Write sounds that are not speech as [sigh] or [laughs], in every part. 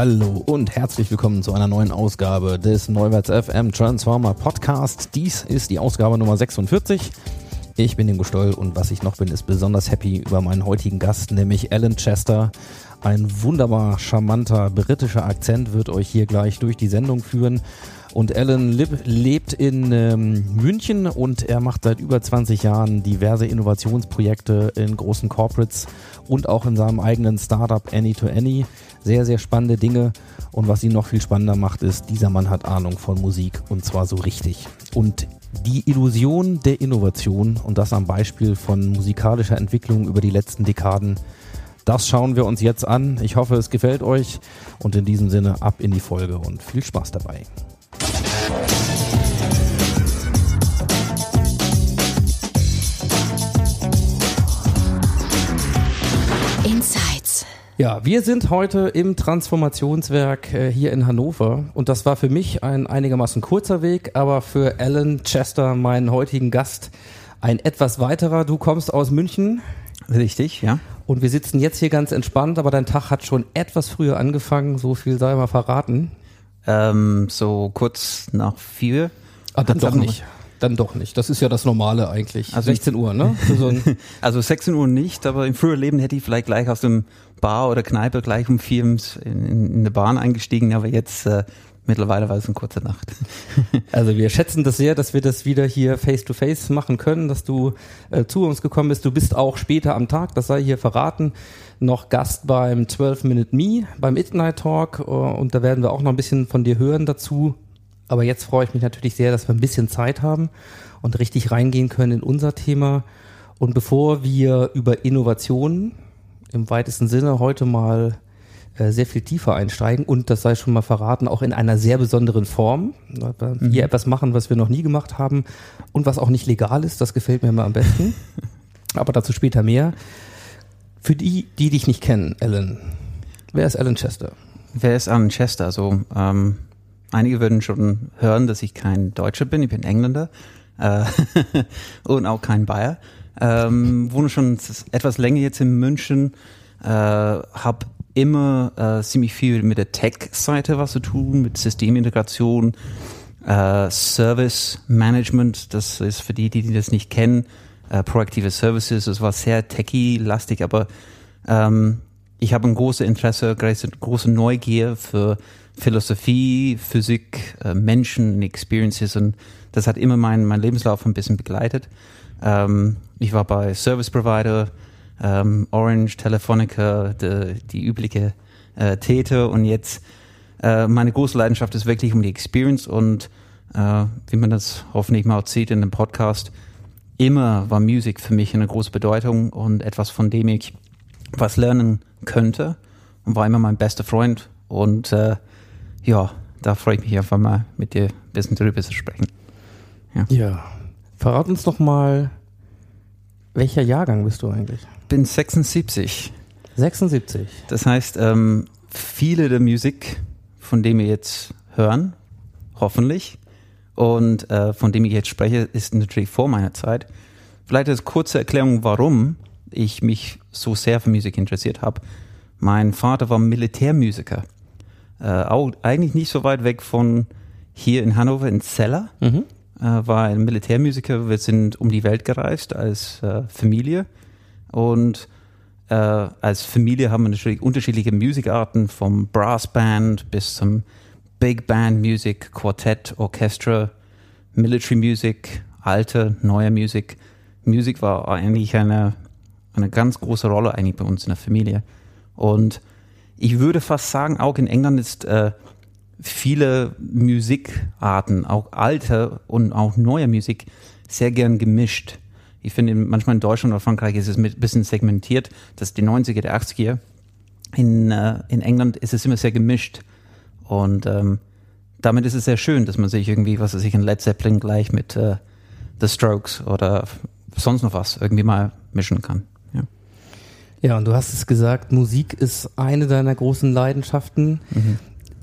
Hallo und herzlich willkommen zu einer neuen Ausgabe des Neuwärts FM Transformer Podcast. Dies ist die Ausgabe Nummer 46. Ich bin Ingo Stoll und was ich noch bin, ist besonders happy über meinen heutigen Gast, nämlich Alan Chester. Ein wunderbar charmanter britischer Akzent wird euch hier gleich durch die Sendung führen. Und Alan leb, lebt in ähm, München und er macht seit über 20 Jahren diverse Innovationsprojekte in großen Corporates und auch in seinem eigenen Startup Any to Any. Sehr, sehr spannende Dinge. Und was ihn noch viel spannender macht, ist, dieser Mann hat Ahnung von Musik und zwar so richtig. Und die Illusion der Innovation und das am Beispiel von musikalischer Entwicklung über die letzten Dekaden, das schauen wir uns jetzt an. Ich hoffe, es gefällt euch und in diesem Sinne ab in die Folge und viel Spaß dabei. Ja, wir sind heute im Transformationswerk äh, hier in Hannover und das war für mich ein einigermaßen kurzer Weg, aber für Alan Chester, meinen heutigen Gast, ein etwas weiterer. Du kommst aus München Richtig, ja. und wir sitzen jetzt hier ganz entspannt, aber dein Tag hat schon etwas früher angefangen, so viel sei mal verraten. Ähm, so kurz nach vier. Ah, dann doch nicht. Dann doch nicht. Das ist ja das Normale eigentlich. Also- 16 Uhr, ne? So [laughs] Also 16 Uhr nicht, aber im früheren Leben hätte ich vielleicht gleich aus dem Bar oder Kneipe gleich um vier in, in, in eine Bahn eingestiegen, aber jetzt äh, mittlerweile war es eine kurze Nacht. [laughs] Also wir schätzen das sehr, dass wir das wieder hier face to face machen können, dass du äh, zu uns gekommen bist. Du bist auch später am Tag, das sei hier verraten, noch Gast beim 12 Minute Me, beim Midnight Talk äh, und da werden wir auch noch ein bisschen von dir hören dazu. Aber jetzt freue ich mich natürlich sehr, dass wir ein bisschen Zeit haben und richtig reingehen können in unser Thema. Und bevor wir über Innovationen im weitesten Sinne heute mal äh, sehr viel tiefer einsteigen und das sei schon mal verraten, auch in einer sehr besonderen Form. Weil wir Hier etwas machen, was wir noch nie gemacht haben und was auch nicht legal ist, das gefällt mir immer am besten. [laughs] Aber dazu später mehr. Für die, die dich nicht kennen, Alan, wer ist Alan Chester? Wer ist Alan Chester? Also ähm, einige würden schon hören, dass ich kein Deutscher bin, ich bin Engländer äh, [laughs] und auch kein Bayer. Ähm, wohne schon etwas länger jetzt in München, äh, habe immer äh, ziemlich viel mit der Tech-Seite was zu tun, mit Systemintegration, äh, Service Management. Das ist für die, die, das nicht kennen, äh, proaktive Services. Das war sehr techie-lastig, aber ähm, ich habe ein großes Interesse, große Neugier für Philosophie, Physik, äh, Menschen, Experiences und das hat immer meinen mein Lebenslauf ein bisschen begleitet. Ähm, ich war bei Service Provider, ähm, Orange, Telefonica, de, die übliche äh, Täter und jetzt äh, meine große Leidenschaft ist wirklich um die Experience und äh, wie man das hoffentlich mal sieht in dem Podcast, immer war Musik für mich eine große Bedeutung und etwas, von dem ich was lernen könnte und war immer mein bester Freund und äh, ja, da freue ich mich einfach mal mit dir ein bisschen drüber zu sprechen. Ja. Verrat uns doch mal, welcher Jahrgang bist du eigentlich? Bin 76. 76. Das heißt, ähm, viele der Musik, von dem wir jetzt hören, hoffentlich, und äh, von dem ich jetzt spreche, ist natürlich vor meiner Zeit. Vielleicht als kurze Erklärung, warum ich mich so sehr für Musik interessiert habe. Mein Vater war Militärmusiker. Äh, auch eigentlich nicht so weit weg von hier in Hannover, in Celle. Mhm. Äh, war ein Militärmusiker. Wir sind um die Welt gereist als äh, Familie. Und äh, als Familie haben wir natürlich unterschiedliche Musikarten, vom Brassband bis zum Big Band Music, Quartett, Orchestra, Military Music, alte, neue Musik. Musik war eigentlich eine, eine ganz große Rolle eigentlich bei uns in der Familie. Und ich würde fast sagen, auch in England ist äh, viele Musikarten, auch alte und auch neue Musik, sehr gern gemischt. Ich finde, manchmal in Deutschland oder Frankreich ist es ein bisschen segmentiert, dass die 90er, die 80er. In, äh, in England ist es immer sehr gemischt. Und ähm, damit ist es sehr schön, dass man sich irgendwie, was weiß ich, ein Led Zeppelin gleich mit äh, The Strokes oder sonst noch was irgendwie mal mischen kann. Ja. Und du hast es gesagt, Musik ist eine deiner großen Leidenschaften.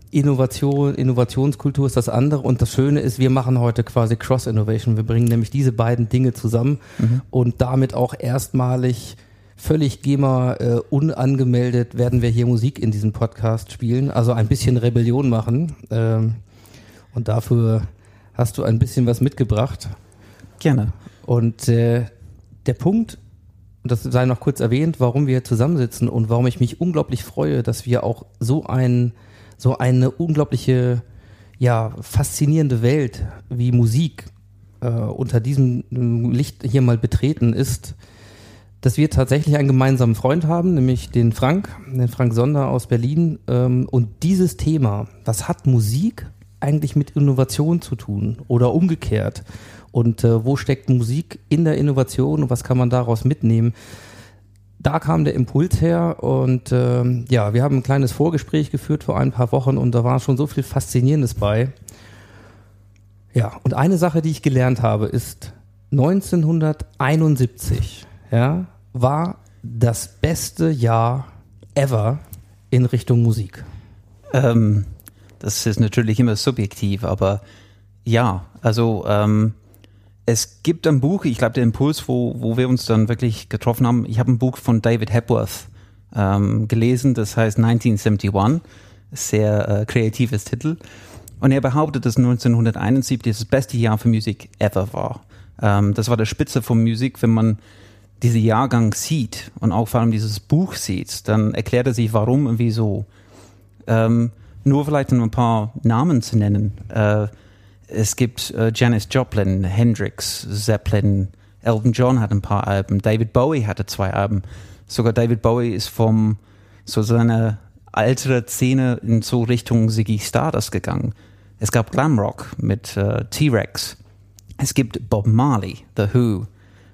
Innovation, Innovationskultur ist das andere. Und das Schöne ist, wir machen heute quasi Cross-Innovation. Wir bringen nämlich diese beiden Dinge zusammen und damit auch erstmalig völlig GEMA äh, unangemeldet werden wir hier Musik in diesem Podcast spielen. Also ein bisschen Rebellion machen. Ähm, und dafür hast du ein bisschen was mitgebracht. Gerne. Und äh, der Punkt, das sei noch kurz erwähnt, warum wir zusammensitzen und warum ich mich unglaublich freue, dass wir auch so ein, so eine unglaubliche, ja, faszinierende Welt wie Musik äh, unter diesem Licht hier mal betreten ist, dass wir tatsächlich einen gemeinsamen Freund haben, nämlich den Frank, den Frank Sonder aus Berlin. Ähm, und dieses Thema, was hat Musik eigentlich mit Innovation zu tun oder umgekehrt? Und äh, wo steckt Musik in der Innovation und was kann man daraus mitnehmen? Da kam der Impuls her und ähm, ja, wir haben ein kleines Vorgespräch geführt vor ein paar Wochen und da war schon so viel Faszinierendes bei. Ja, und eine Sache, die ich gelernt habe, ist 1971, ja, war das beste Jahr ever in Richtung Musik. Ähm, das ist natürlich immer subjektiv, aber ja, also ähm, es gibt ein Buch, ich glaube der Impuls, wo, wo wir uns dann wirklich getroffen haben, ich habe ein Buch von David Hepworth ähm, gelesen, das heißt 1971, sehr äh, kreatives Titel. Und er behauptet, dass 1971 das beste Jahr für Musik ever war. Ähm, das war der Spitze von Musik, wenn man diesen Jahrgang sieht und auch vor allem dieses Buch sieht, dann erklärt er sich, warum und wieso. Ähm, nur vielleicht ein paar Namen zu nennen. Äh, es gibt äh, Janis Joplin, Hendrix, Zeppelin, Elton John hat ein paar Alben, David Bowie hatte zwei Alben. Sogar David Bowie ist vom so seiner ältere Szene in so Richtung Ziggy Stardust gegangen. Es gab Glamrock mit äh, T-Rex. Es gibt Bob Marley, The Who,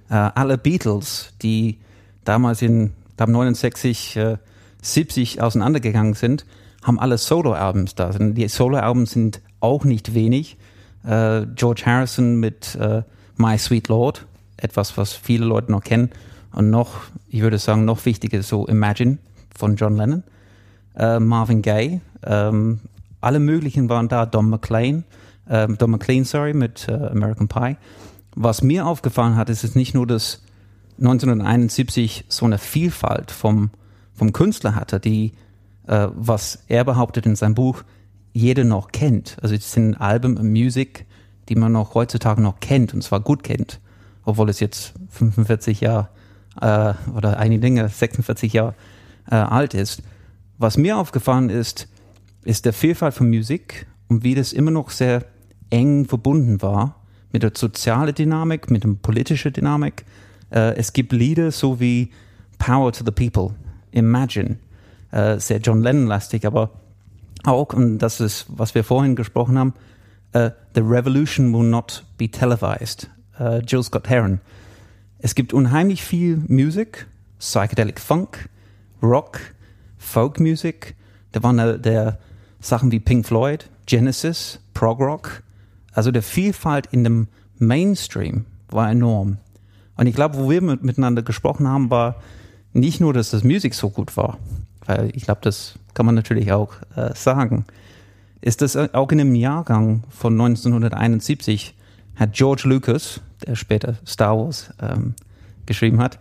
äh, alle Beatles, die damals in glaub 69, äh, 70 auseinandergegangen sind, haben alle Solo-Albums da. Die Solo-Albums sind auch nicht wenig. Äh, George Harrison mit äh, My Sweet Lord, etwas, was viele Leute noch kennen. Und noch, ich würde sagen, noch wichtiger so Imagine von John Lennon. Äh, Marvin Gaye, ähm, alle möglichen waren da. Don McLean, ähm, Don McLean, sorry, mit äh, American Pie. Was mir aufgefallen hat, ist es nicht nur, dass 1971 so eine Vielfalt vom, vom Künstler hatte, die, äh, was er behauptet in seinem Buch, jeder noch kennt. Also es sind Alben und Musik, die man noch heutzutage noch kennt und zwar gut kennt, obwohl es jetzt 45 Jahre äh, oder einige Dinge 46 Jahre äh, alt ist. Was mir aufgefallen ist, ist der Vielfalt von Musik und wie das immer noch sehr eng verbunden war mit der sozialen Dynamik, mit der politischen Dynamik. Äh, es gibt Lieder so wie Power to the People, Imagine, äh, sehr John Lennon-lastig, aber auch, und das ist, was wir vorhin gesprochen haben, äh, The Revolution will not be televised, äh, Jill Scott Heron. Es gibt unheimlich viel Musik, Psychedelic Funk, Rock, Folk Music. Da waren da, der Sachen wie Pink Floyd, Genesis, Prog Rock. Also der Vielfalt in dem Mainstream war enorm. Und ich glaube, wo wir mit, miteinander gesprochen haben, war nicht nur, dass das Musik so gut war, weil ich glaube, das kann man natürlich auch äh, sagen, ist das auch in einem Jahrgang von 1971 hat George Lucas, der später Star Wars ähm, geschrieben hat,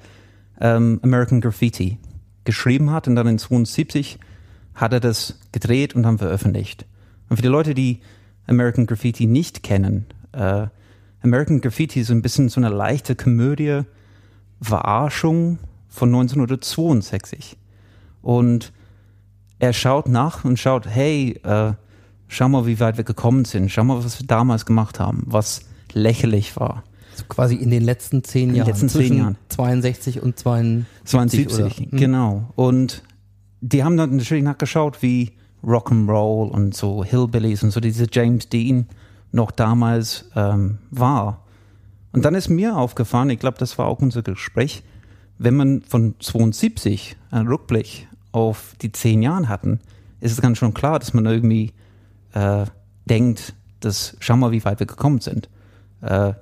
ähm, American Graffiti geschrieben hat und dann in 72 hat er das gedreht und dann veröffentlicht. Und für die Leute, die American Graffiti nicht kennen, äh, American Graffiti ist ein bisschen so eine leichte Komödie, Verarschung von 1962. Und er schaut nach und schaut, hey, äh, schau mal, wie weit wir gekommen sind, schau mal, was wir damals gemacht haben, was lächerlich war. Also quasi in den letzten zehn den Jahren. letzten zehn zwischen Jahren. 62 und 72. 72, oder? Hm. genau. Und die haben dann natürlich nachgeschaut, wie Rock'n'Roll und so Hillbillies und so diese James Dean noch damals ähm, war. Und dann ist mir aufgefallen, ich glaube, das war auch unser Gespräch, wenn man von 72 einen Rückblick auf die zehn Jahren hatten, ist es ganz schon klar, dass man irgendwie äh, denkt, dass schau mal, wie weit wir gekommen sind. Äh,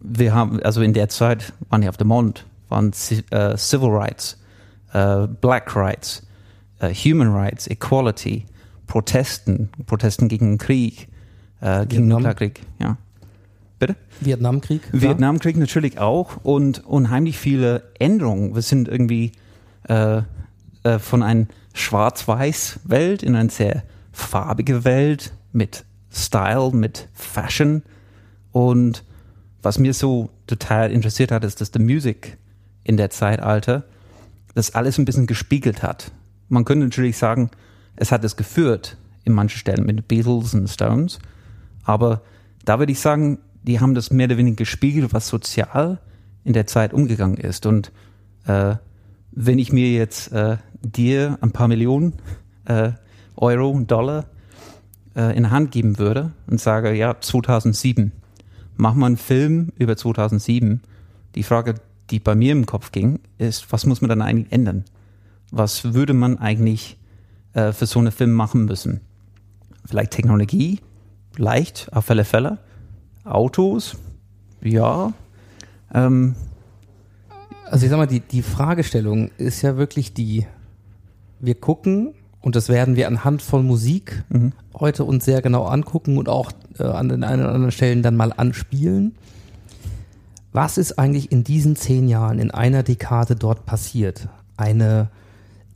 wir haben, also in der Zeit waren wir auf dem Mond, waren äh, Civil Rights, äh, Black Rights, äh, Human Rights, Equality, Protesten, Protesten gegen den Krieg, äh, gegen den. Nuklearkrieg, ja. Bitte? Vietnamkrieg. klar. Vietnamkrieg natürlich auch und unheimlich viele Änderungen. Wir sind irgendwie äh, von einer Schwarz-Weiß-Welt in eine sehr farbige Welt mit Style, mit Fashion. Und was mir so total interessiert hat, ist, dass die Musik in der Zeitalter das alles ein bisschen gespiegelt hat. Man könnte natürlich sagen, es hat es geführt in manchen Stellen mit Beatles und Stones, aber da würde ich sagen, die haben das mehr oder weniger gespiegelt, was sozial in der Zeit umgegangen ist. Und äh, wenn ich mir jetzt äh, dir ein paar Millionen äh, Euro und Dollar äh, in die Hand geben würde und sage, ja, 2007, mach mal einen Film über 2007. Die Frage, die bei mir im Kopf ging, ist, was muss man dann eigentlich ändern? Was würde man eigentlich äh, für so einen Film machen müssen? Vielleicht Technologie, leicht, auf alle Fälle. Autos, ja. Ähm, Also ich sag mal, die, die Fragestellung ist ja wirklich die, wir gucken, und das werden wir anhand von Musik heute uns sehr genau angucken und auch äh, an den einen oder anderen Stellen dann mal anspielen. Was ist eigentlich in diesen zehn Jahren, in einer Dekade dort passiert? Eine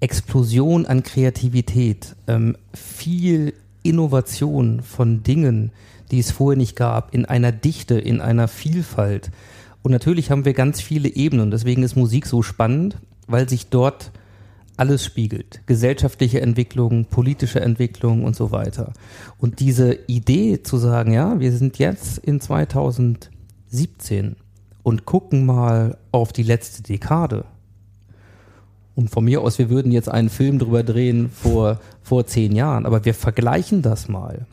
Explosion an Kreativität, ähm, viel Innovation von Dingen, die es vorher nicht gab, in einer Dichte, in einer Vielfalt. Und natürlich haben wir ganz viele Ebenen. Deswegen ist Musik so spannend, weil sich dort alles spiegelt. Gesellschaftliche Entwicklung, politische Entwicklung und so weiter. Und diese Idee zu sagen, ja, wir sind jetzt in 2017 und gucken mal auf die letzte Dekade. Und von mir aus, wir würden jetzt einen Film drüber drehen vor, vor zehn Jahren, aber wir vergleichen das mal.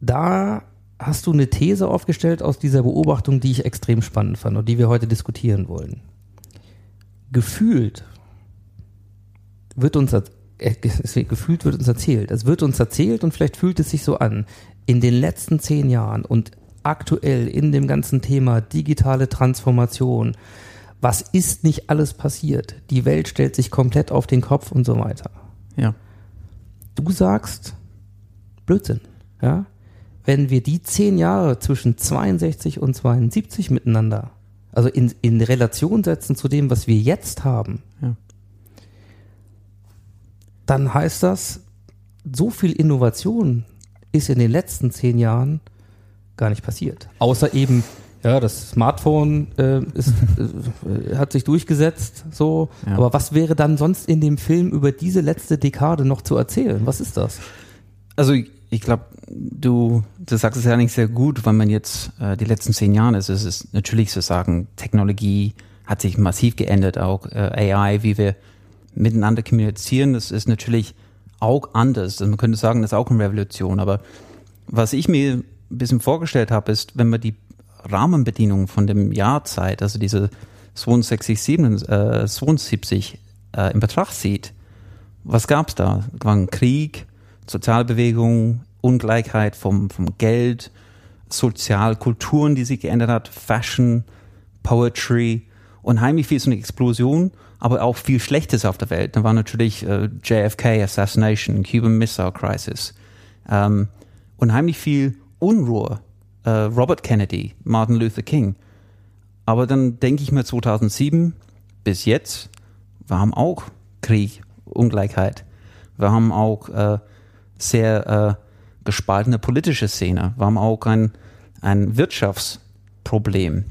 Da hast du eine These aufgestellt aus dieser Beobachtung, die ich extrem spannend fand und die wir heute diskutieren wollen. Gefühlt wird uns ge- gefühlt wird uns erzählt. Es wird uns erzählt und vielleicht fühlt es sich so an. In den letzten zehn Jahren und aktuell in dem ganzen Thema digitale Transformation, was ist nicht alles passiert? Die Welt stellt sich komplett auf den Kopf und so weiter. ja. Du sagst Blödsinn, ja? Wenn wir die zehn Jahre zwischen 62 und 72 miteinander, also in, in Relation setzen zu dem, was wir jetzt haben, Ja. Dann heißt das, so viel Innovation ist in den letzten zehn Jahren gar nicht passiert. Außer eben, ja, das Smartphone äh, ist, äh, hat sich durchgesetzt, so. Ja. Aber was wäre dann sonst in dem Film über diese letzte Dekade noch zu erzählen? Was ist das? Also ich, ich glaube, du, du sagst es ja nicht sehr gut, weil man jetzt äh, die letzten zehn Jahre ist. Es ist natürlich zu sagen, Technologie hat sich massiv geändert, auch äh, AI, wie wir miteinander kommunizieren, das ist natürlich auch anders. Also man könnte sagen, das ist auch eine Revolution. Aber was ich mir ein bisschen vorgestellt habe, ist, wenn man die Rahmenbedingungen von dem Jahrzeit, also diese 62, 77, äh, 72 äh, in Betracht zieht, was gab's da? Es war ein Krieg, Sozialbewegung, Ungleichheit vom, vom Geld, Sozialkulturen, die sich geändert hat, Fashion, Poetry, unheimlich viel so eine Explosion, aber auch viel Schlechtes auf der Welt. Da war natürlich äh, JFK Assassination, Cuban Missile Crisis, ähm, unheimlich viel Unruhe, äh, Robert Kennedy, Martin Luther King. Aber dann denke ich mir 2007 bis jetzt, wir haben auch Krieg, Ungleichheit. Wir haben auch äh, sehr äh, gespaltene politische Szene. Wir haben auch ein, ein Wirtschaftsproblem.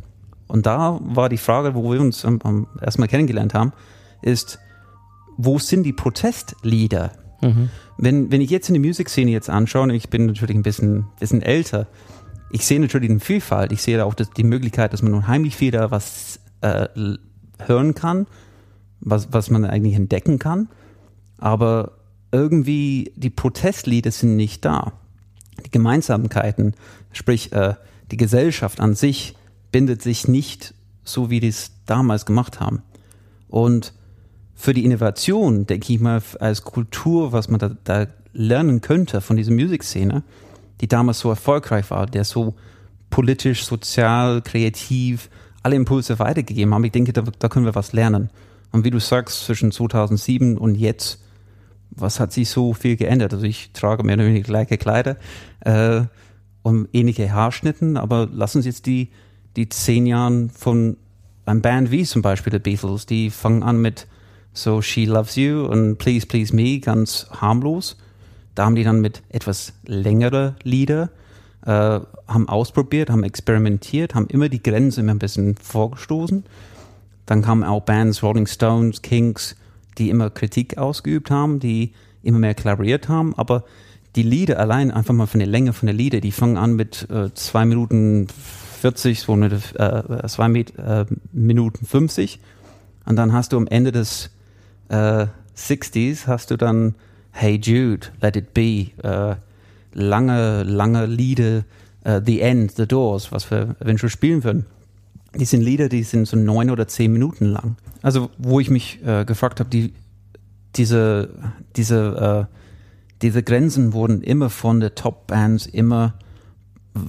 Und da war die Frage, wo wir uns am erstmal kennengelernt haben, ist, wo sind die Protestlieder? Wenn, wenn ich jetzt in die Musikszene jetzt anschaue, und ich bin natürlich ein bisschen, bisschen älter, ich sehe natürlich eine Vielfalt. Ich sehe auch das, die Möglichkeit, dass man unheimlich viel da was äh, hören kann, was, was man eigentlich entdecken kann. Aber irgendwie die Protestlieder sind nicht da. Die Gemeinsamkeiten, sprich äh, die Gesellschaft an sich bindet sich nicht so, wie die es damals gemacht haben. Und für die Innovation, denke ich mal, als Kultur, was man da, da lernen könnte von dieser Musikszene, die damals so erfolgreich war, der so politisch, sozial, kreativ alle Impulse weitergegeben haben. Ich denke, da, da können wir was lernen. Und wie du sagst, zwischen 2007 und jetzt, was hat sich so viel geändert? Also ich trage mehr oder weniger gleiche Kleider äh, und ähnliche Haarschnitten, aber lassen Sie jetzt die, die zehn Jahren von einem Band wie zum Beispiel The Beatles, die fangen an mit so She Loves You und Please Please Me, ganz harmlos. Da haben die dann mit etwas längere Lieder äh, haben ausprobiert, haben experimentiert, haben immer die Grenze immer ein bisschen vorgestoßen. Dann kamen auch Bands, Rolling Stones, Kings, die immer Kritik ausgeübt haben, die immer mehr kollaboriert haben, aber die Lieder allein, einfach mal von der Länge von der Lieder, die fangen an mit äh, zwei Minuten 40, so eine, äh, zwei Met, äh, Minuten 50 und dann hast du am Ende des äh, 60s hast du dann Hey Jude, Let It Be, äh, lange, lange Lieder, äh, The End, The Doors, was wir eventuell spielen würden. Die sind Lieder, die sind so neun oder zehn Minuten lang. Also wo ich mich äh, gefragt habe, die, diese, diese, äh, diese Grenzen wurden immer von der Top-Bands immer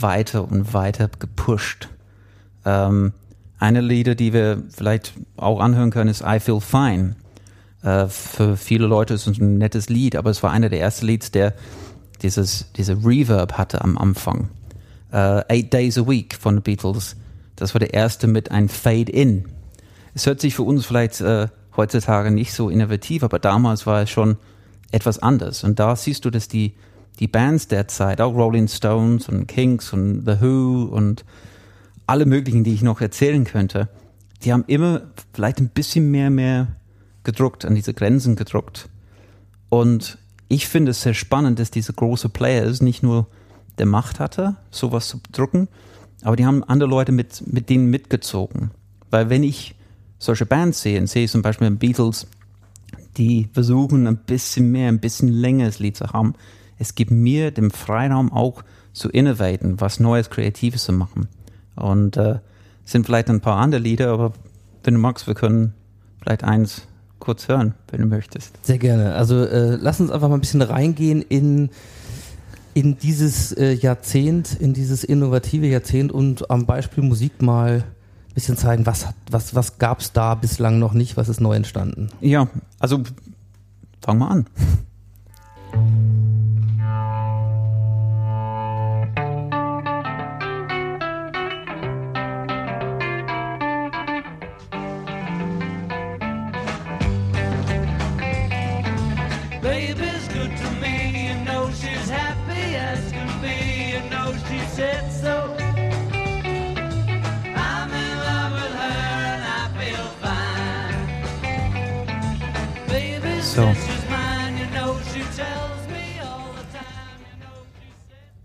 weiter und weiter gepusht. Ähm, eine Lieder, die wir vielleicht auch anhören können, ist I Feel Fine. Äh, für viele Leute ist es ein nettes Lied, aber es war einer der ersten Lieds, der dieses, diese Reverb hatte am Anfang. Uh, Eight Days a Week von den Beatles. Das war der erste mit ein Fade-In. Es hört sich für uns vielleicht äh, heutzutage nicht so innovativ, aber damals war es schon etwas anders. Und da siehst du, dass die, die Bands der Zeit, auch Rolling Stones und Kings und The Who und alle möglichen, die ich noch erzählen könnte, die haben immer vielleicht ein bisschen mehr, mehr gedruckt, an diese Grenzen gedruckt. Und ich finde es sehr spannend, dass diese große Players nicht nur der Macht hatte, sowas zu drucken, aber die haben andere Leute mit, mit denen mitgezogen. Weil wenn ich solche Bands sehe, sehe ich zum Beispiel Beatles, die versuchen ein bisschen mehr, ein bisschen längeres Lied zu haben. Es gibt mir den Freiraum auch zu innovaten, was Neues, Kreatives zu machen. Und äh, sind vielleicht ein paar andere Lieder, aber wenn du magst, wir können vielleicht eins kurz hören, wenn du möchtest. Sehr gerne. Also äh, lass uns einfach mal ein bisschen reingehen in, in dieses äh, Jahrzehnt, in dieses innovative Jahrzehnt und am Beispiel Musik mal ein bisschen zeigen, was, was, was gab es da bislang noch nicht, was ist neu entstanden. Ja, also fangen wir an. [laughs]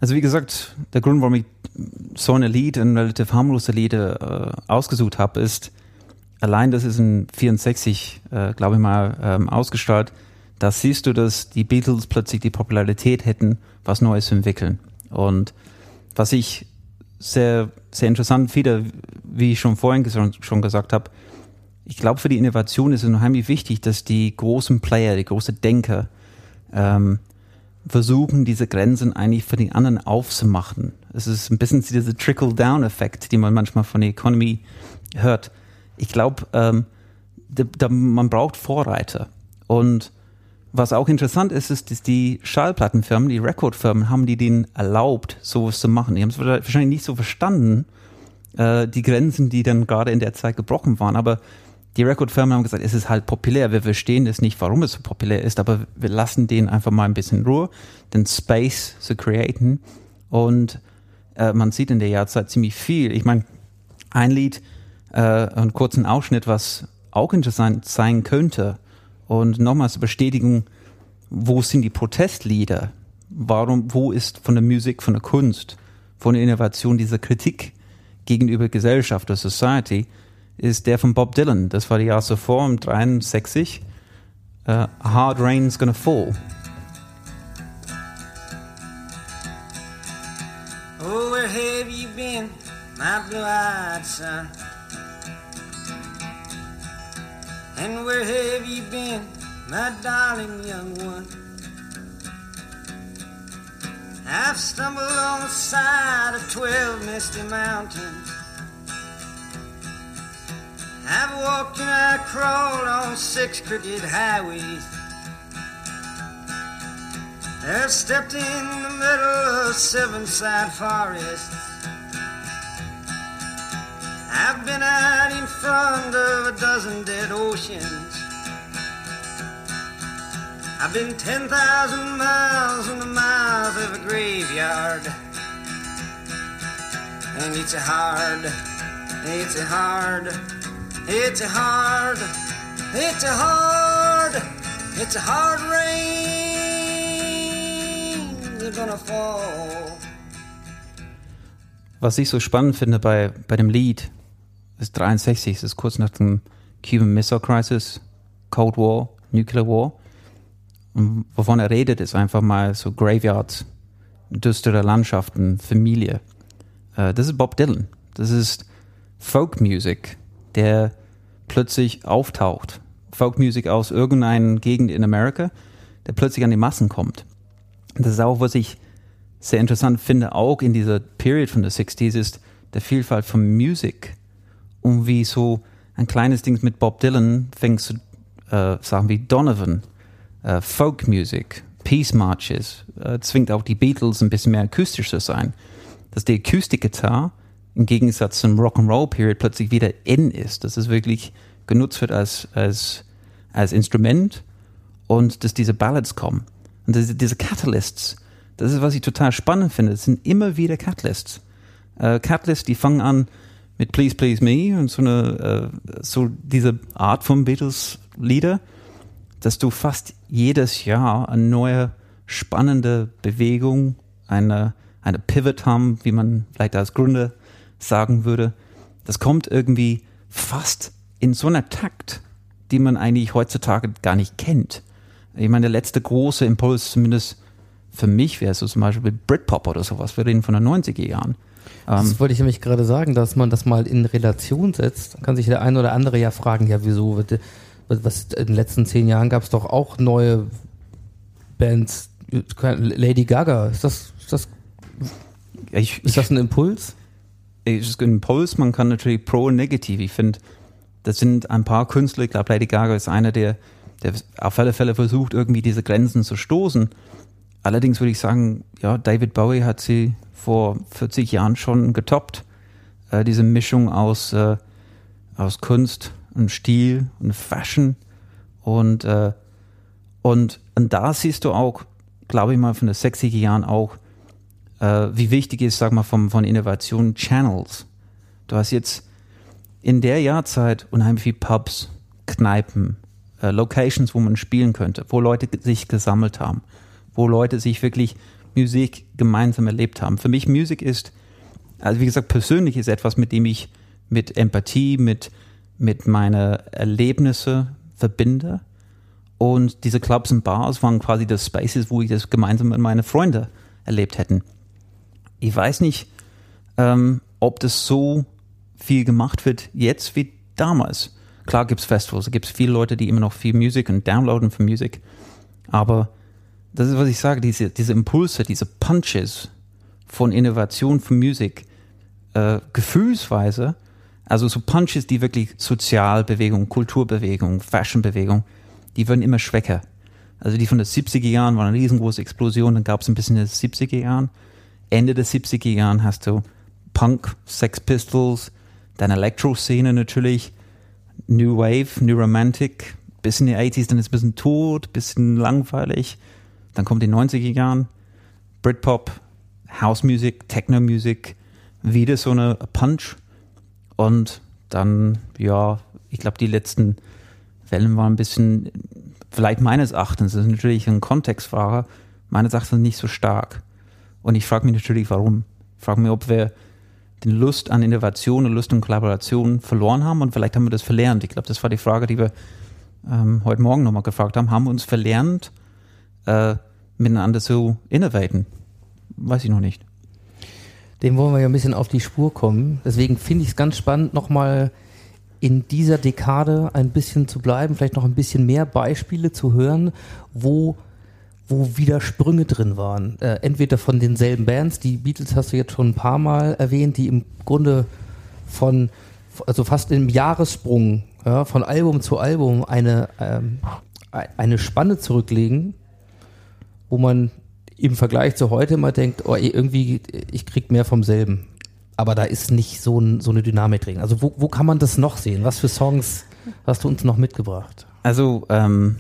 Also wie gesagt, der Grund, warum ich so eine Lied, ein relativ harmlose Lied äh, ausgesucht habe, ist allein, das ist in 64, äh, glaube ich mal, ähm, ausgestrahlt. Da siehst du, dass die Beatles plötzlich die Popularität hätten, was Neues zu entwickeln. Und was ich sehr, sehr interessant finde, wie ich schon vorhin ges schon gesagt habe, ich glaube, für die Innovation ist es unheimlich wichtig, dass die großen Player, die großen Denker, ähm, versuchen, diese Grenzen eigentlich für die anderen aufzumachen. Es ist ein bisschen dieser Trickle-Down-Effekt, den man manchmal von der Economy hört. Ich glaube, ähm, man braucht Vorreiter. Und was auch interessant ist, ist, dass die Schallplattenfirmen, die Recordfirmen, haben die denen erlaubt, sowas zu machen. Die haben es wahrscheinlich nicht so verstanden, äh, die Grenzen, die dann gerade in der Zeit gebrochen waren. Aber die Recordfirmen haben gesagt, es ist halt populär. Wir verstehen das nicht, warum es so populär ist, aber wir lassen denen einfach mal ein bisschen Ruhe, den Space zu createn. Und äh, man sieht in der Jahrzeit ziemlich viel. Ich meine, ein Lied, äh, einen kurzen Ausschnitt, was auch interessant sein könnte. Und nochmals Bestätigung, wo sind die Protestlieder? Warum, wo ist von der Musik, von der Kunst, von der Innovation diese Kritik gegenüber Gesellschaft, der Society, ist der von Bob Dylan. Das war die Jahr zuvor, um 63. Uh, hard Rain's Gonna Fall. Oh, where have you been, my blue-eyed son? And where have you been, my darling young one? I've stumbled on the side of twelve misty mountains I've walked and I crawled on six crooked highways. I've stepped in the middle of seven side forests. I've been out in front of a dozen dead oceans. I've been 10,000 miles in the mouth of a graveyard. And it's a hard, it's a hard, it's a hard, it's a hard, it's a hard rain. They're gonna fall. Was ich so spannend finde bei, bei dem Lied, ist 63, es ist kurz nach dem Cuban Missile Crisis, Cold War, Nuclear War. Und wovon er redet, ist einfach mal so Graveyards, düstere Landschaften, Familie. Äh, das ist Bob Dylan. Das ist Folkmusik, der plötzlich auftaucht. Folkmusik aus irgendeiner Gegend in Amerika, der plötzlich an die Massen kommt. Das ist auch, was ich sehr interessant finde, auch in dieser Period von den 60s, ist der Vielfalt von Musik und wie so ein kleines Ding mit Bob Dylan fängt zu äh, Sachen wie Donovan, äh, Folkmusik, Peace Marches, äh, zwingt auch die Beatles ein bisschen mehr akustisch zu sein. Dass die Akustikgitarre im Gegensatz zum Rock'n'Roll Period plötzlich wieder in ist, dass es wirklich genutzt wird als, als, als Instrument und dass diese Ballads kommen. Und diese, diese Catalysts, das ist, was ich total spannend finde. Es sind immer wieder Catalysts. Äh, Catalysts, die fangen an mit Please Please Me und so eine, äh, so diese Art von Beatles-Lieder, dass du fast jedes Jahr eine neue spannende Bewegung, eine, eine Pivot haben, wie man vielleicht als Gründer sagen würde. Das kommt irgendwie fast in so einer Takt, die man eigentlich heutzutage gar nicht kennt. Ich meine, der letzte große Impuls, zumindest für mich, wäre so zum Beispiel Britpop oder sowas. Wir reden von den 90er Jahren. Das Ähm, wollte ich nämlich gerade sagen, dass man das mal in Relation setzt. Dann kann sich der eine oder andere ja fragen, ja wieso, wird- was, in den letzten zehn Jahren gab es doch auch neue Bands. Lady Gaga, ist das, ist das, ich, ist das ein Impuls? Ist ein Impuls, man kann natürlich pro und negativ. Ich finde, das sind ein paar Künstler, ich glaube, Lady Gaga ist einer, der, der auf alle Fälle versucht, irgendwie diese Grenzen zu stoßen. Allerdings würde ich sagen, ja, David Bowie hat sie vor 40 Jahren schon getoppt. Äh, diese Mischung aus, äh, aus Kunst und Stil und Fashion und, äh, und, und da siehst du auch, glaube ich mal, von den 60er Jahren auch, äh, wie wichtig ist, sag mal, vom, von Innovation Channels. Du hast jetzt in der Jahrzeit unheimlich viel Pubs, Kneipen, äh, Locations, wo man spielen könnte, wo Leute sich gesammelt haben, wo Leute sich wirklich Musik gemeinsam erlebt haben. Für mich Musik ist, also wie gesagt, persönlich ist etwas, mit dem ich mit Empathie, mit, mit meine Erlebnisse verbinde. Und diese Clubs und Bars waren quasi das Spaces, wo ich das gemeinsam mit meinen Freunden erlebt hätten. Ich weiß nicht, ähm, ob das so viel gemacht wird jetzt wie damals. Klar gibt's Festivals, da gibt's viele Leute, die immer noch viel Musik und downloaden für Musik. Aber das ist, was ich sage, diese, diese Impulse, diese Punches von Innovation für Musik, äh, gefühlsweise, also so Punches, die wirklich Sozialbewegung, Kulturbewegung, Fashionbewegung, die werden immer schwächer. Also die von den 70er Jahren waren eine riesengroße Explosion, dann gab es ein bisschen in den 70er Jahren. Ende der 70er Jahren hast du Punk, Sex Pistols, dann Elektro-Szene natürlich, New Wave, New Romantic, bis in die 80s, dann ist es ein bisschen tot, bisschen langweilig. Dann kommt die 90er Jahren, Britpop, House Music, Techno Music, wieder so eine Punch. Und dann, ja, ich glaube, die letzten Wellen waren ein bisschen, vielleicht meines Erachtens, das ist natürlich ein Kontextfahrer, meines Erachtens nicht so stark. Und ich frage mich natürlich, warum. Ich frage mich, ob wir den Lust an Innovation und Lust an Kollaboration verloren haben und vielleicht haben wir das verlernt. Ich glaube, das war die Frage, die wir ähm, heute Morgen nochmal gefragt haben. Haben wir uns verlernt, äh, miteinander zu innovaten? Weiß ich noch nicht. dem wollen wir ja ein bisschen auf die Spur kommen. Deswegen finde ich es ganz spannend, nochmal in dieser Dekade ein bisschen zu bleiben, vielleicht noch ein bisschen mehr Beispiele zu hören, wo, wo wieder Sprünge drin waren. Äh, entweder von denselben Bands, die Beatles hast du jetzt schon ein paar Mal erwähnt, die im Grunde von, also fast im Jahressprung, ja, von Album zu Album eine, ähm, eine Spanne zurücklegen, wo man im Vergleich zu heute mal denkt, oh, irgendwie, ich krieg mehr vom selben. Aber da ist nicht so, ein, so eine Dynamik drin. Also wo, wo kann man das noch sehen? Was für Songs hast du uns noch mitgebracht? Also, ähm,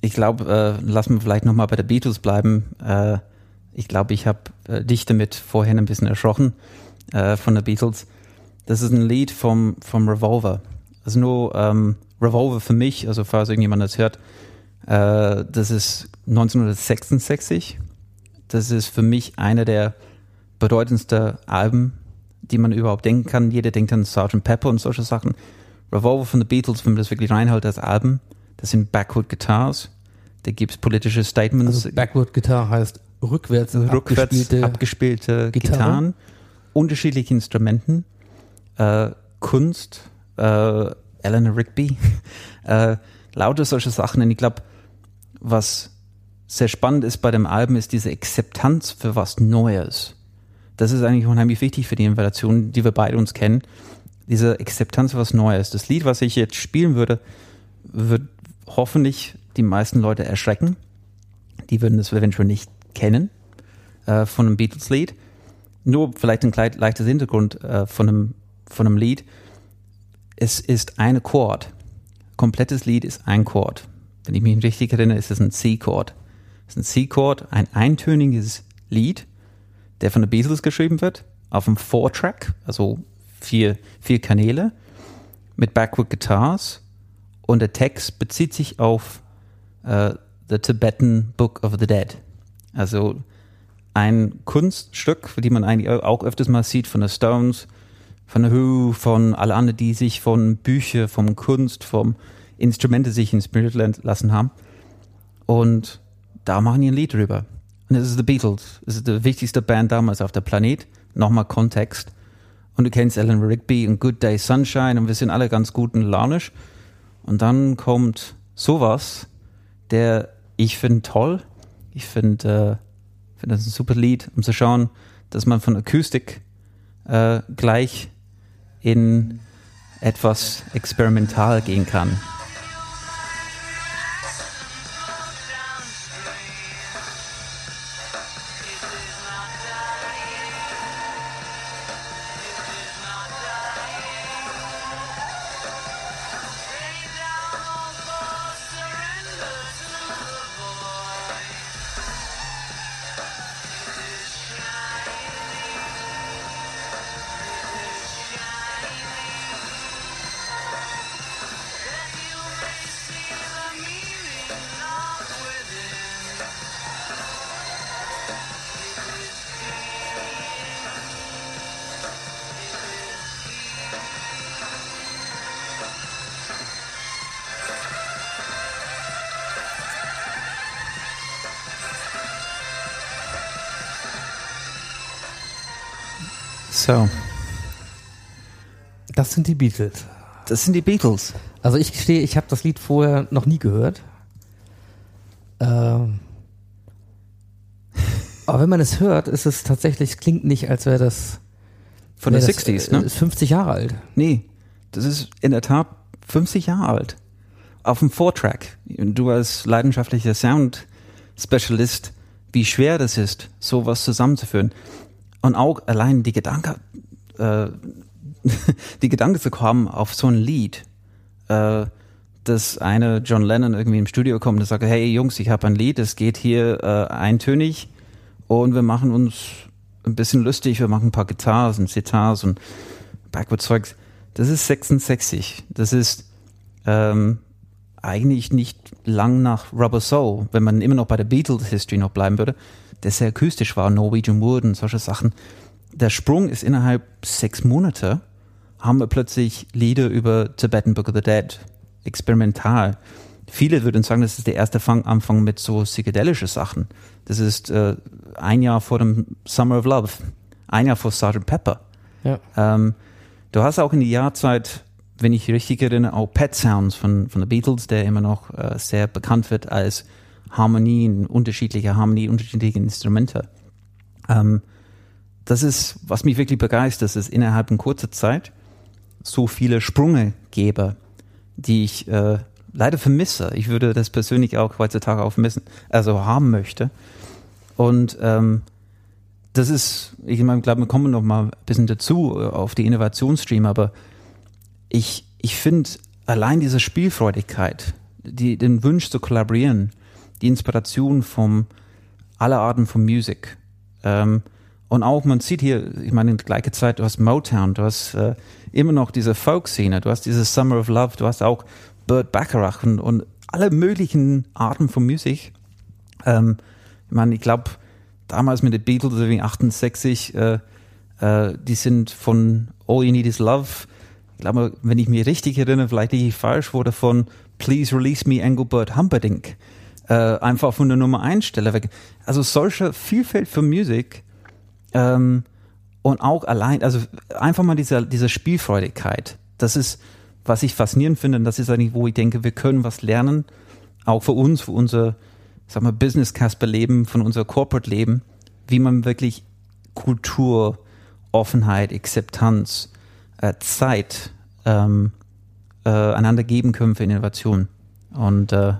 ich glaube, äh, lassen wir vielleicht nochmal bei der Beatles bleiben. Äh, ich glaube, ich habe äh, dich damit vorhin ein bisschen erschrocken äh, von der Beatles. Das ist ein Lied vom, vom Revolver. Also nur ähm, Revolver für mich, also falls irgendjemand das hört, äh, das ist 1966. Das ist für mich einer der bedeutendsten Alben, die man überhaupt denken kann. Jeder denkt an Sgt. Pepper und solche Sachen. Revolver von The Beatles, wenn man das wirklich reinhält als Alben, das sind Backward Guitars. Da gibt es politische Statements. Also Backward Guitar heißt rückwärts, rückwärts abgespielte, abgespielte Gitarre. Gitarren, unterschiedliche Instrumenten, äh, Kunst, äh, Eleanor Rigby, [laughs] äh, lauter solche Sachen. Und ich glaube, was sehr spannend ist bei dem Album, ist diese Akzeptanz für was Neues. Das ist eigentlich unheimlich wichtig für die Innovation, die wir beide uns kennen. Diese Akzeptanz für was Neues. Das Lied, was ich jetzt spielen würde, wird hoffentlich die meisten Leute erschrecken. Die würden das eventuell nicht kennen äh, von einem Beatles-Lied. Nur vielleicht ein leichtes Hintergrund äh, von, einem, von einem Lied. Es ist ein Chord. Komplettes Lied ist ein Chord. Wenn ich mich richtig erinnere, ist es ein C-Chord. Es ist ein C-Chord, ein eintöniges Lied, der von den Beatles geschrieben wird, auf einem Four-Track, also vier, vier Kanäle, mit Backward Guitars. Und der Text bezieht sich auf äh, The Tibetan Book of the Dead. Also ein Kunststück, die man eigentlich auch öfters mal sieht von den Stones, von The Who, von alle anderen, die sich von Bücher, vom Kunst, vom Instrumente sich inspiriert lassen haben. Und da machen die ein Lied drüber. Und es ist The Beatles. Es ist die wichtigste Band damals auf der Planet. Nochmal Kontext. Und du kennst Alan Rigby und Good Day Sunshine und wir sind alle ganz gut und launisch. Und dann kommt sowas, der ich finde toll. Ich finde, äh, finde das ein super Lied, um zu schauen, dass man von Akustik äh, gleich in etwas experimental gehen kann. Sind die Beatles. das sind die Beatles. Also ich gestehe, ich habe das Lied vorher noch nie gehört. Ähm, aber wenn man es hört, ist es tatsächlich, es klingt nicht, als wäre das Von wär den das, 60s, äh, ne? Ist 50 Jahre alt. Nee, das ist in der Tat 50 Jahre alt. Auf dem Four-Track. Und du als leidenschaftlicher Sound-Specialist, wie schwer das ist, sowas zusammenzuführen. Und auch allein die Gedanke, äh, [laughs] die Gedanke zu kommen auf so ein Lied, äh, dass eine John Lennon irgendwie im Studio kommt und sagt, hey Jungs, ich habe ein Lied, es geht hier äh, eintönig und wir machen uns ein bisschen lustig, wir machen ein paar Guitars und Sitars und Backward-Zeugs. Das ist 66. Das ist ähm, eigentlich nicht lang nach Rubber Soul, wenn man immer noch bei der Beatles-History noch bleiben würde, der sehr akustisch war, Norwegian Wood und solche Sachen. Der Sprung ist innerhalb sechs Monate, haben wir plötzlich Lieder über Tibetan Book of the Dead, experimental. Viele würden sagen, das ist der erste Fang, Anfang mit so psychedelische Sachen. Das ist äh, ein Jahr vor dem Summer of Love, ein Jahr vor Sgt. Pepper. Ja. Ähm, du hast auch in die Jahrzeit, wenn ich richtig erinnere, auch Pet Sounds von, von den Beatles, der immer noch äh, sehr bekannt wird als Harmonien, unterschiedliche Harmonien, unterschiedliche Instrumente. Ähm, das ist, was mich wirklich begeistert, es innerhalb von kurzer Zeit so viele Sprünge gebe, die ich äh, leider vermisse. Ich würde das persönlich auch heutzutage auch vermissen, also haben möchte. Und ähm, das ist, ich meine, glaube, wir kommen noch mal ein bisschen dazu äh, auf die Innovationsstream, aber ich, ich finde allein diese Spielfreudigkeit, die, den Wunsch zu kollaborieren, die Inspiration von aller Arten von Musik. Ähm, und auch, man sieht hier, ich meine, in gleicher Zeit, du hast Motown, du hast äh, immer noch diese Folk-Szene, du hast diese Summer of Love, du hast auch Burt Bacharach und, und alle möglichen Arten von Musik. Ähm, ich meine, ich glaube, damals mit den Beatles, also wie 68, äh, äh, die sind von All You Need Is Love, ich glaube, wenn ich mich richtig erinnere, vielleicht liege ich falsch, wurde von Please Release Me Engelbert Humperdinck äh, einfach von der Nummer 1 Stelle weg. Also solche Vielfalt für Musik ähm, und auch allein, also einfach mal diese, diese Spielfreudigkeit. Das ist, was ich faszinierend finde, und das ist eigentlich, wo ich denke, wir können was lernen, auch für uns, für unser, sag mal, Business Casper Leben, von unser Corporate Leben, wie man wirklich Kultur, Offenheit, Akzeptanz, äh, Zeit ähm, äh, einander geben können für Innovation. Und äh,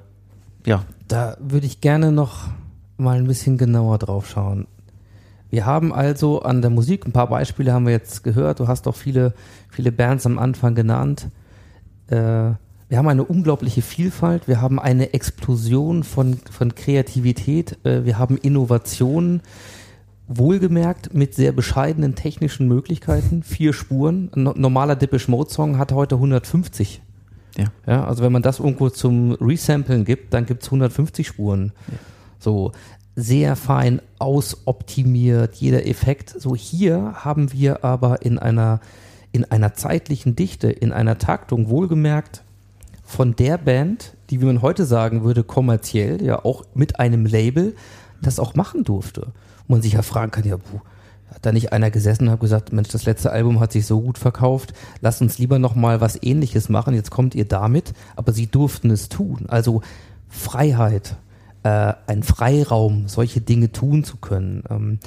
ja, Da würde ich gerne noch mal ein bisschen genauer drauf schauen. Wir haben also an der Musik, ein paar Beispiele haben wir jetzt gehört, du hast auch viele, viele Bands am Anfang genannt. Äh, wir haben eine unglaubliche Vielfalt, wir haben eine Explosion von, von Kreativität, äh, wir haben Innovationen, wohlgemerkt mit sehr bescheidenen technischen Möglichkeiten, vier Spuren. Ein no- normaler Depeche Mode Song hat heute 150 ja. ja, also wenn man das irgendwo zum Resamplen gibt, dann gibt's 150 Spuren. So sehr fein ausoptimiert, jeder Effekt. So hier haben wir aber in einer, in einer zeitlichen Dichte, in einer Taktung wohlgemerkt von der Band, die, wie man heute sagen würde, kommerziell, ja auch mit einem Label, das auch machen durfte. Und man sich ja fragen kann, ja, puh, hat da nicht einer gesessen und hat gesagt, Mensch, das letzte Album hat sich so gut verkauft, lasst uns lieber noch mal was ähnliches machen, jetzt kommt ihr damit, aber sie durften es tun. Also Freiheit, äh, ein Freiraum, solche Dinge tun zu können. Ähm,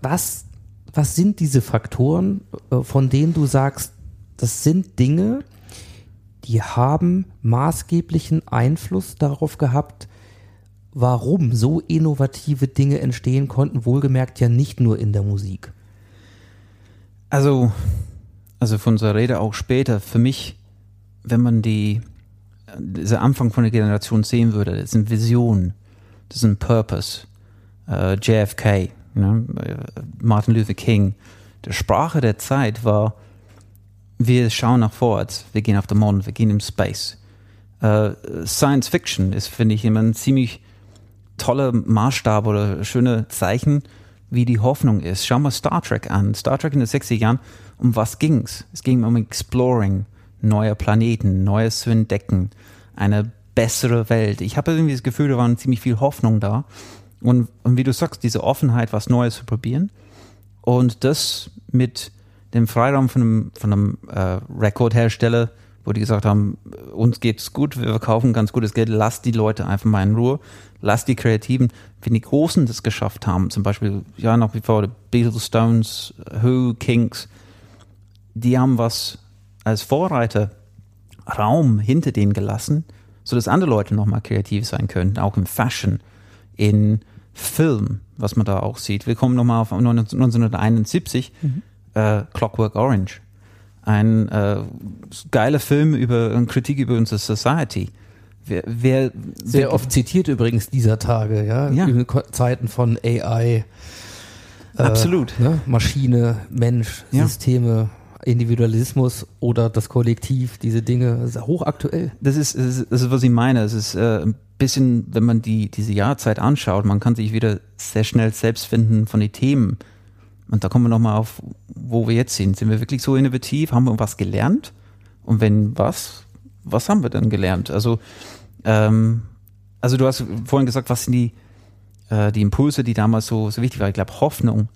was, was sind diese Faktoren, äh, von denen du sagst, das sind Dinge, die haben maßgeblichen Einfluss darauf gehabt, warum so innovative Dinge entstehen konnten, wohlgemerkt ja nicht nur in der Musik. Also, also von unserer Rede auch später, für mich, wenn man die, dieser Anfang von der Generation sehen würde, das ist eine Vision, das ist ein Purpose. Äh, JFK, ne? äh, Martin Luther King. Die Sprache der Zeit war, wir schauen nach vorwärts, wir gehen auf den Mond, wir gehen im Space. Äh, Science Fiction ist, finde ich, immer ein ziemlich toller Maßstab oder schöne Zeichen, wie die Hoffnung ist. Schau mal Star Trek an. Star Trek in den 60er Jahren, um was ging's? Es ging um Exploring, neue Planeten, Neues zu entdecken, eine bessere Welt. Ich habe irgendwie das Gefühl, da war ziemlich viel Hoffnung da. Und, und wie du sagst, diese Offenheit, was Neues zu probieren. Und das mit dem Freiraum von einem, von einem äh, Rekordhersteller, wo die gesagt haben, uns geht's gut, wir verkaufen ganz gutes Geld, lasst die Leute einfach mal in Ruhe, lasst die Kreativen, wenn die Großen das geschafft haben, zum Beispiel, ja, nach wie vor, Beatles, Stones, Who, Kings, die haben was als Vorreiter Raum hinter denen gelassen, so dass andere Leute nochmal kreativ sein können, auch im Fashion, in Film, was man da auch sieht. Wir kommen nochmal auf 1971, äh, Clockwork Orange. Ein äh, geiler Film über eine Kritik über unsere Society. Wer, wer Sehr oft zitiert übrigens dieser Tage, ja, Ja. in Zeiten von AI. äh, Absolut. Ne? Maschine, Mensch, Ja. Individualismus oder das Kollektiv, diese Dinge, das ist hochaktuell. das ist, das ist, das ist, was ich meine. Es ist äh, ein bisschen, wenn man die, diese Jahrzeit anschaut, man kann sich wieder sehr schnell selbst finden von den Themen. Und da kommen wir nochmal auf, wo wir jetzt sind. Sind wir wirklich so innovativ? Haben wir was gelernt? Und wenn was, was haben wir denn gelernt? Also, ähm, also du hast vorhin gesagt, was sind die, äh, die Impulse, die damals so, so wichtig waren? Ich glaube, Hoffnung,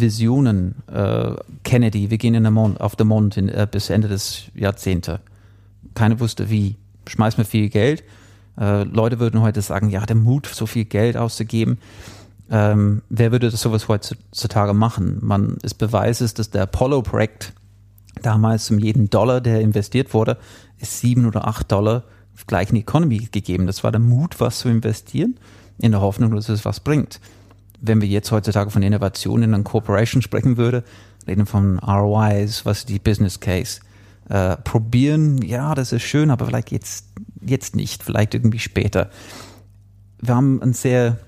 Visionen, äh, Kennedy, wir gehen in den Mond, auf den Mond in, äh, bis Ende des Jahrzehnts. Keiner wusste wie. Schmeiß mir viel Geld. Äh, Leute würden heute sagen, ja, der Mut, so viel Geld auszugeben. Ähm, wer würde das sowas heutzutage machen? Man, es Beweis ist, dass der Apollo-Projekt damals um jeden Dollar, der investiert wurde, ist sieben oder acht Dollar gleich in die Economy gegeben. Das war der Mut, was zu investieren, in der Hoffnung, dass es was bringt. Wenn wir jetzt heutzutage von Innovation in Corporation sprechen würde, reden von ROIs, was die Business Case? Äh, probieren, ja, das ist schön, aber vielleicht jetzt, jetzt nicht, vielleicht irgendwie später. Wir haben ein sehr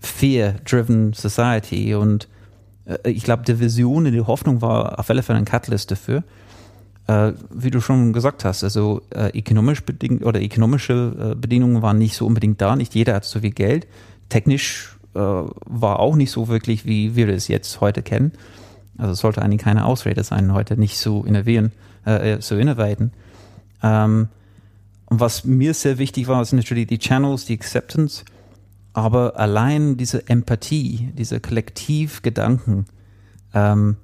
fear-driven Society und äh, ich glaube, die Vision und die Hoffnung war auf alle Fälle ein Catalyst dafür. Äh, wie du schon gesagt hast, also äh, ökonomisch oder ökonomische äh, Bedingungen waren nicht so unbedingt da. Nicht jeder hat so viel Geld. Technisch äh, war auch nicht so wirklich, wie wir es jetzt heute kennen. Also es sollte eigentlich keine Ausrede sein, heute nicht so innovieren, äh, so innovaten. Ähm, und was mir sehr wichtig war, sind natürlich die Channels, die Acceptance, aber allein diese Empathie, diese Kollektivgedanken, ähm,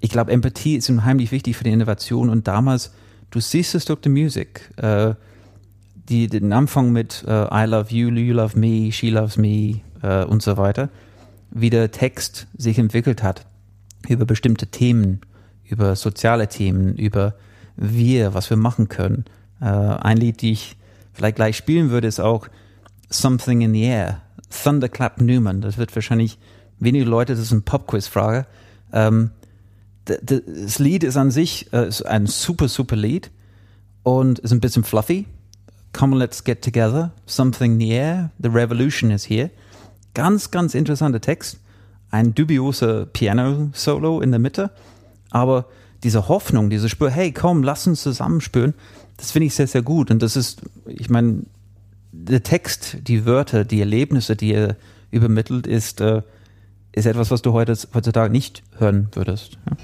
ich glaube, Empathie ist unheimlich wichtig für die Innovation und damals, du siehst es durch die Musik, äh, die, den Anfang mit äh, I love you, you love me, she loves me äh, und so weiter, wie der Text sich entwickelt hat über bestimmte Themen, über soziale Themen, über wir, was wir machen können. Äh, ein Lied, die ich vielleicht gleich spielen würde, ist auch Something in the Air, Thunderclap Newman. Das wird wahrscheinlich wenige Leute, das ist ein Pop-Quiz-Frage. Ähm, das Lied ist an sich äh, ist ein super, super Lied und ist ein bisschen fluffy. Come on, let's get together. Something in the air. The revolution is here. Ganz, ganz interessanter Text. Ein dubioser Piano-Solo in der Mitte. Aber diese Hoffnung, diese Spür, hey, komm, lass uns zusammen spüren, das finde ich sehr, sehr gut. Und das ist, ich meine, der Text, die Wörter, die Erlebnisse, die er übermittelt, ist, äh, ist etwas, was du heute, heutzutage nicht hören würdest. Ja.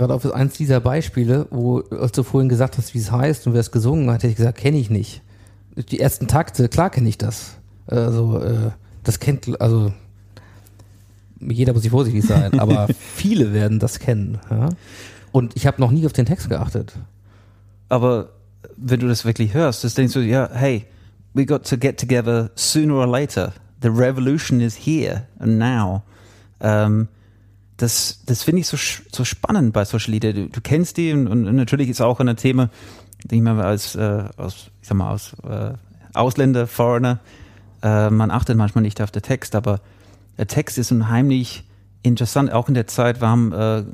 Gerade auf, ist eins dieser Beispiele, wo als du vorhin gesagt hast, wie es heißt und wer es gesungen hat, hätte ich gesagt, kenne ich nicht. Die ersten Takte, klar kenne ich das. Also, äh, das kennt, also jeder muss sich vorsichtig sein, aber [laughs] viele werden das kennen. Ja? Und ich habe noch nie auf den Text geachtet. Aber wenn du das wirklich hörst, das denkst du, ja, hey, we got to get together sooner or later. The revolution is here and now. Ähm, das, das finde ich so, so spannend bei Social Media. Du, du kennst die und, und natürlich ist auch ein Thema, denke ich mal, als, äh, aus, ich sag mal, aus äh, Ausländer, Foreigner, äh, man achtet manchmal nicht auf den Text, aber der Text ist unheimlich interessant, auch in der Zeit, wir haben äh,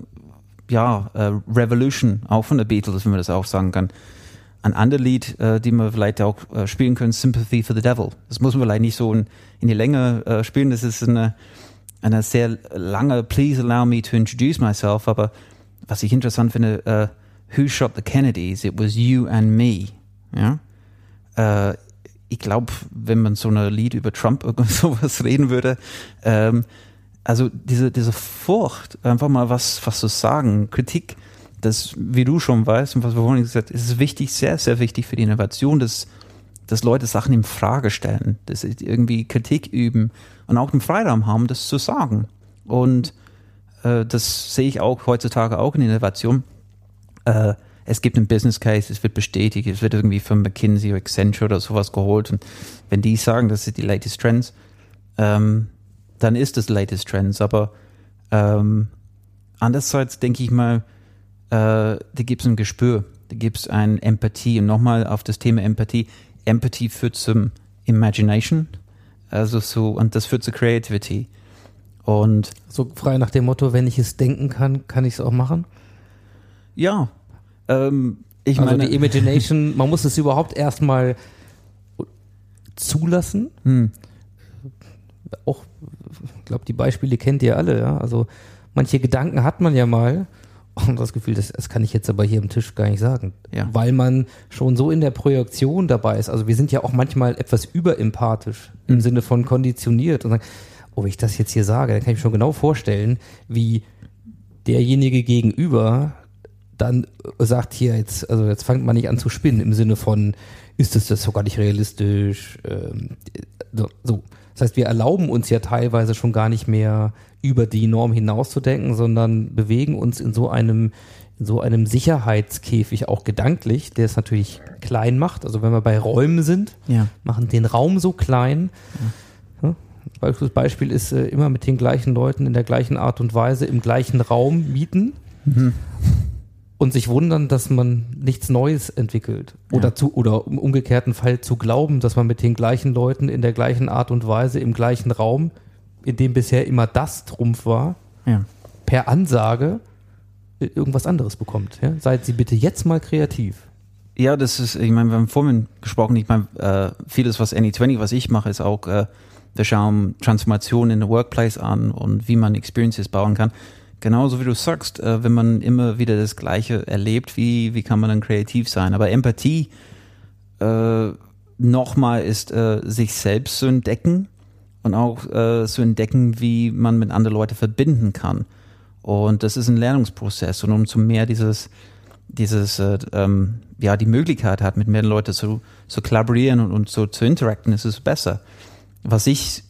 ja, äh, Revolution, auch von der Beatles, wenn man das auch sagen kann. Ein anderes Lied, äh, die wir vielleicht auch äh, spielen können, Sympathy for the Devil. Das muss man vielleicht nicht so in, in die Länge äh, spielen, das ist eine eine sehr lange Please allow me to introduce myself, aber was ich interessant finde, uh, Who shot the Kennedys? It was you and me. Ja? Uh, ich glaube, wenn man so ein Lied über Trump [laughs] oder sowas reden würde, ähm, also diese, diese Furcht, einfach mal was, was zu sagen, Kritik, das, wie du schon weißt und was wir vorhin gesagt haben, ist wichtig, sehr, sehr wichtig für die Innovation, dass, dass Leute Sachen in Frage stellen, dass sie irgendwie Kritik üben und auch den Freiraum haben, das zu sagen. Und äh, das sehe ich auch heutzutage auch in Innovation. Äh, es gibt einen Business Case, es wird bestätigt, es wird irgendwie von McKinsey oder Accenture oder sowas geholt. Und wenn die sagen, das ist die latest Trends, ähm, dann ist das latest Trends. Aber ähm, andererseits denke ich mal, äh, die gibt es ein Gespür, die gibt es ein Empathie. Und nochmal auf das Thema Empathie. Empathie führt zum Imagination, also so, und das führt zur Creativity. Und So frei nach dem Motto, wenn ich es denken kann, kann ich es auch machen. ja, ähm, ich also meine, die Imagination, [laughs] man muss es überhaupt erstmal zulassen. hm, Auch, ich glaube, die Beispiele kennt ihr alle, ja. Also manche Gedanken hat man ja mal und das Gefühl, das, das kann ich jetzt aber hier am Tisch gar nicht sagen. Ja. Weil man schon so in der Projektion dabei ist. Also wir sind ja auch manchmal etwas überempathisch im Mhm. Sinne von konditioniert und sagen, oh, wenn ich das jetzt hier sage, dann kann ich mir schon genau vorstellen, wie derjenige gegenüber dann sagt hier jetzt, also jetzt fangt man nicht an zu spinnen im Sinne von, ist das das sogar nicht realistisch? Ähm, so. Das heißt, wir erlauben uns ja teilweise schon gar nicht mehr über die Norm hinauszudenken, sondern bewegen uns in so einem in so einem Sicherheitskäfig auch gedanklich, der es natürlich klein macht. Also wenn wir bei Räumen sind, ja. machen den Raum so klein. Ja. Das Beispiel ist äh, immer mit den gleichen Leuten in der gleichen Art und Weise im gleichen Raum mieten und sich wundern, dass man nichts Neues entwickelt. Oder Ja. zu, oder im umgekehrten Fall zu glauben, dass man mit den gleichen Leuten in der gleichen Art und Weise im gleichen Raum, in dem bisher immer das Trumpf war, ja. per Ansage äh, irgendwas anderes bekommt. Ja? Seid Sie bitte jetzt mal kreativ. Ja, das ist, ich meine, wir haben vorhin gesprochen, ich meine, äh, vieles, was Any20, was ich mache, ist auch, äh, wir schauen Transformation in the Workplace an und wie man Experiences bauen kann. Genauso wie du sagst, äh, wenn man immer wieder das Gleiche erlebt, wie, wie kann man dann kreativ sein? Aber Empathie äh, nochmal ist, äh, sich selbst zu entdecken und auch äh, zu entdecken, wie man mit anderen Leuten verbinden kann. Und das ist ein Lernungsprozess. Und umso mehr dieses, dieses, äh, ähm, ja, die Möglichkeit hat, mit mehr Leuten zu, zu kollaborieren und, und so zu interacten, ist es besser. Was ich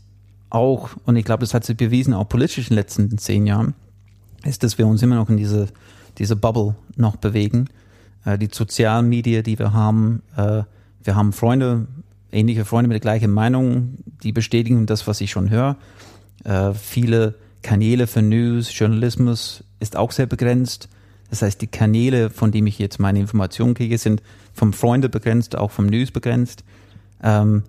auch, und ich glaube, das hat sich bewiesen, auch politisch in den letzten zehn Jahren, ist, dass wir uns immer noch in diese, diese Bubble noch bewegen. Äh, die sozialen Medien, die wir haben, äh, wir haben Freunde, ähnliche Freunde mit der gleichen Meinung, die bestätigen das, was ich schon höre. Äh, viele Kanäle für News, Journalismus ist auch sehr begrenzt. Das heißt, die Kanäle, von denen ich jetzt meine Informationen kriege, sind vom Freunde begrenzt, auch vom News begrenzt. Ähm,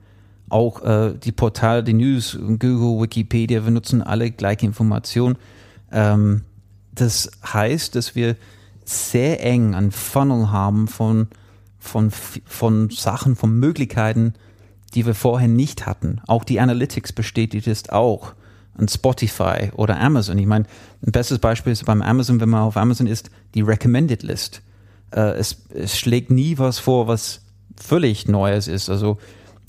auch äh, die Portale, die News, Google, Wikipedia, wir nutzen alle gleiche Informationen. Ähm, das heißt, dass wir sehr eng einen Funnel haben von, von, von Sachen, von Möglichkeiten, die wir vorher nicht hatten. Auch die Analytics bestätigt es auch. Und Spotify oder Amazon. Ich meine, ein bestes Beispiel ist beim Amazon, wenn man auf Amazon ist, die Recommended List. Äh, es, es schlägt nie was vor, was völlig Neues ist. Also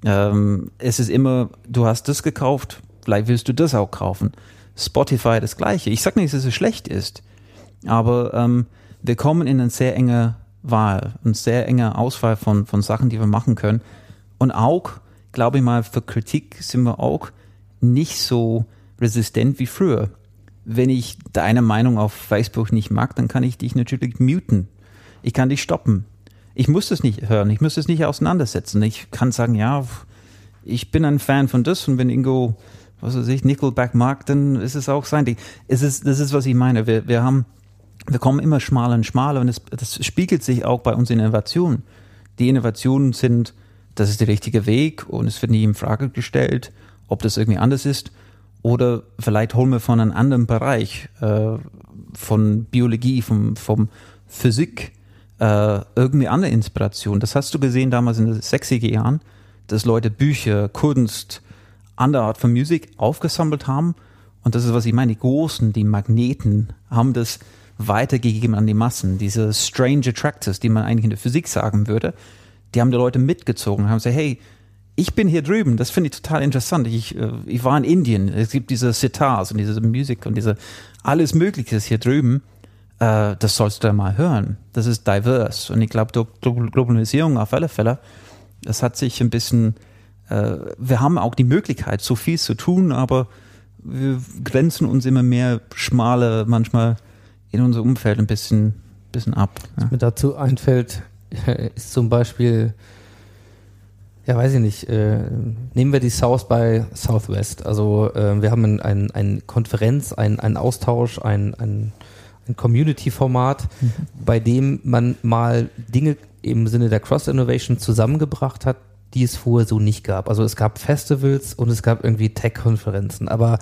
ähm, es ist immer, du hast das gekauft, vielleicht willst du das auch kaufen. Spotify das gleiche. Ich sage nicht, dass es schlecht ist, aber ähm, wir kommen in eine sehr enge Wahl, eine sehr enge Auswahl von, von Sachen, die wir machen können. Und auch, glaube ich mal, für Kritik sind wir auch nicht so resistent wie früher. Wenn ich deine Meinung auf Facebook nicht mag, dann kann ich dich natürlich muten. Ich kann dich stoppen. Ich muss das nicht hören, ich muss das nicht auseinandersetzen. Ich kann sagen, ja, ich bin ein Fan von das und wenn Ingo, was weiß ich, Nickelback mag, dann ist es auch sein Ding. Es ist, das ist, was ich meine. Wir, wir haben, wir kommen immer schmaler und schmaler und es, das spiegelt sich auch bei unseren Innovationen. Die Innovationen sind, das ist der richtige Weg und es wird nie in Frage gestellt, ob das irgendwie anders ist. Oder vielleicht holen wir von einem anderen Bereich, äh, von Biologie, vom, vom Physik, äh, irgendwie andere Inspiration. Das hast du gesehen damals in den 60er Jahren, dass Leute Bücher, Kunst, andere Art von Musik aufgesammelt haben. Und das ist, was ich meine, die Großen, die Magneten, haben das weitergegeben an die Massen. Diese strange attractors, die man eigentlich in der Physik sagen würde, die haben die Leute mitgezogen, haben gesagt, hey, ich bin hier drüben, das finde ich total interessant. Ich, äh, ich war in Indien, es gibt diese Sitars und diese Musik und diese alles Mögliche ist hier drüben. Äh, das sollst du mal hören. Das ist diverse. Und ich glaube, Globalisierung auf alle Fälle, das hat sich ein bisschen, äh, wir haben auch die Möglichkeit, so viel zu tun, aber wir grenzen uns immer mehr schmale, manchmal in unser Umfeld ein bisschen, bisschen ab. Ja. mir dazu einfällt, [laughs] ist zum Beispiel, ja weiß ich nicht, äh, nehmen wir die South by Southwest. Also äh, wir haben ein, ein, eine Konferenz, ein, einen Austausch, ein, ein, ein Community-Format, bei dem man mal Dinge im Sinne der Cross-Innovation zusammengebracht hat, die es vorher so nicht gab. Also es gab Festivals und es gab irgendwie Tech-Konferenzen, aber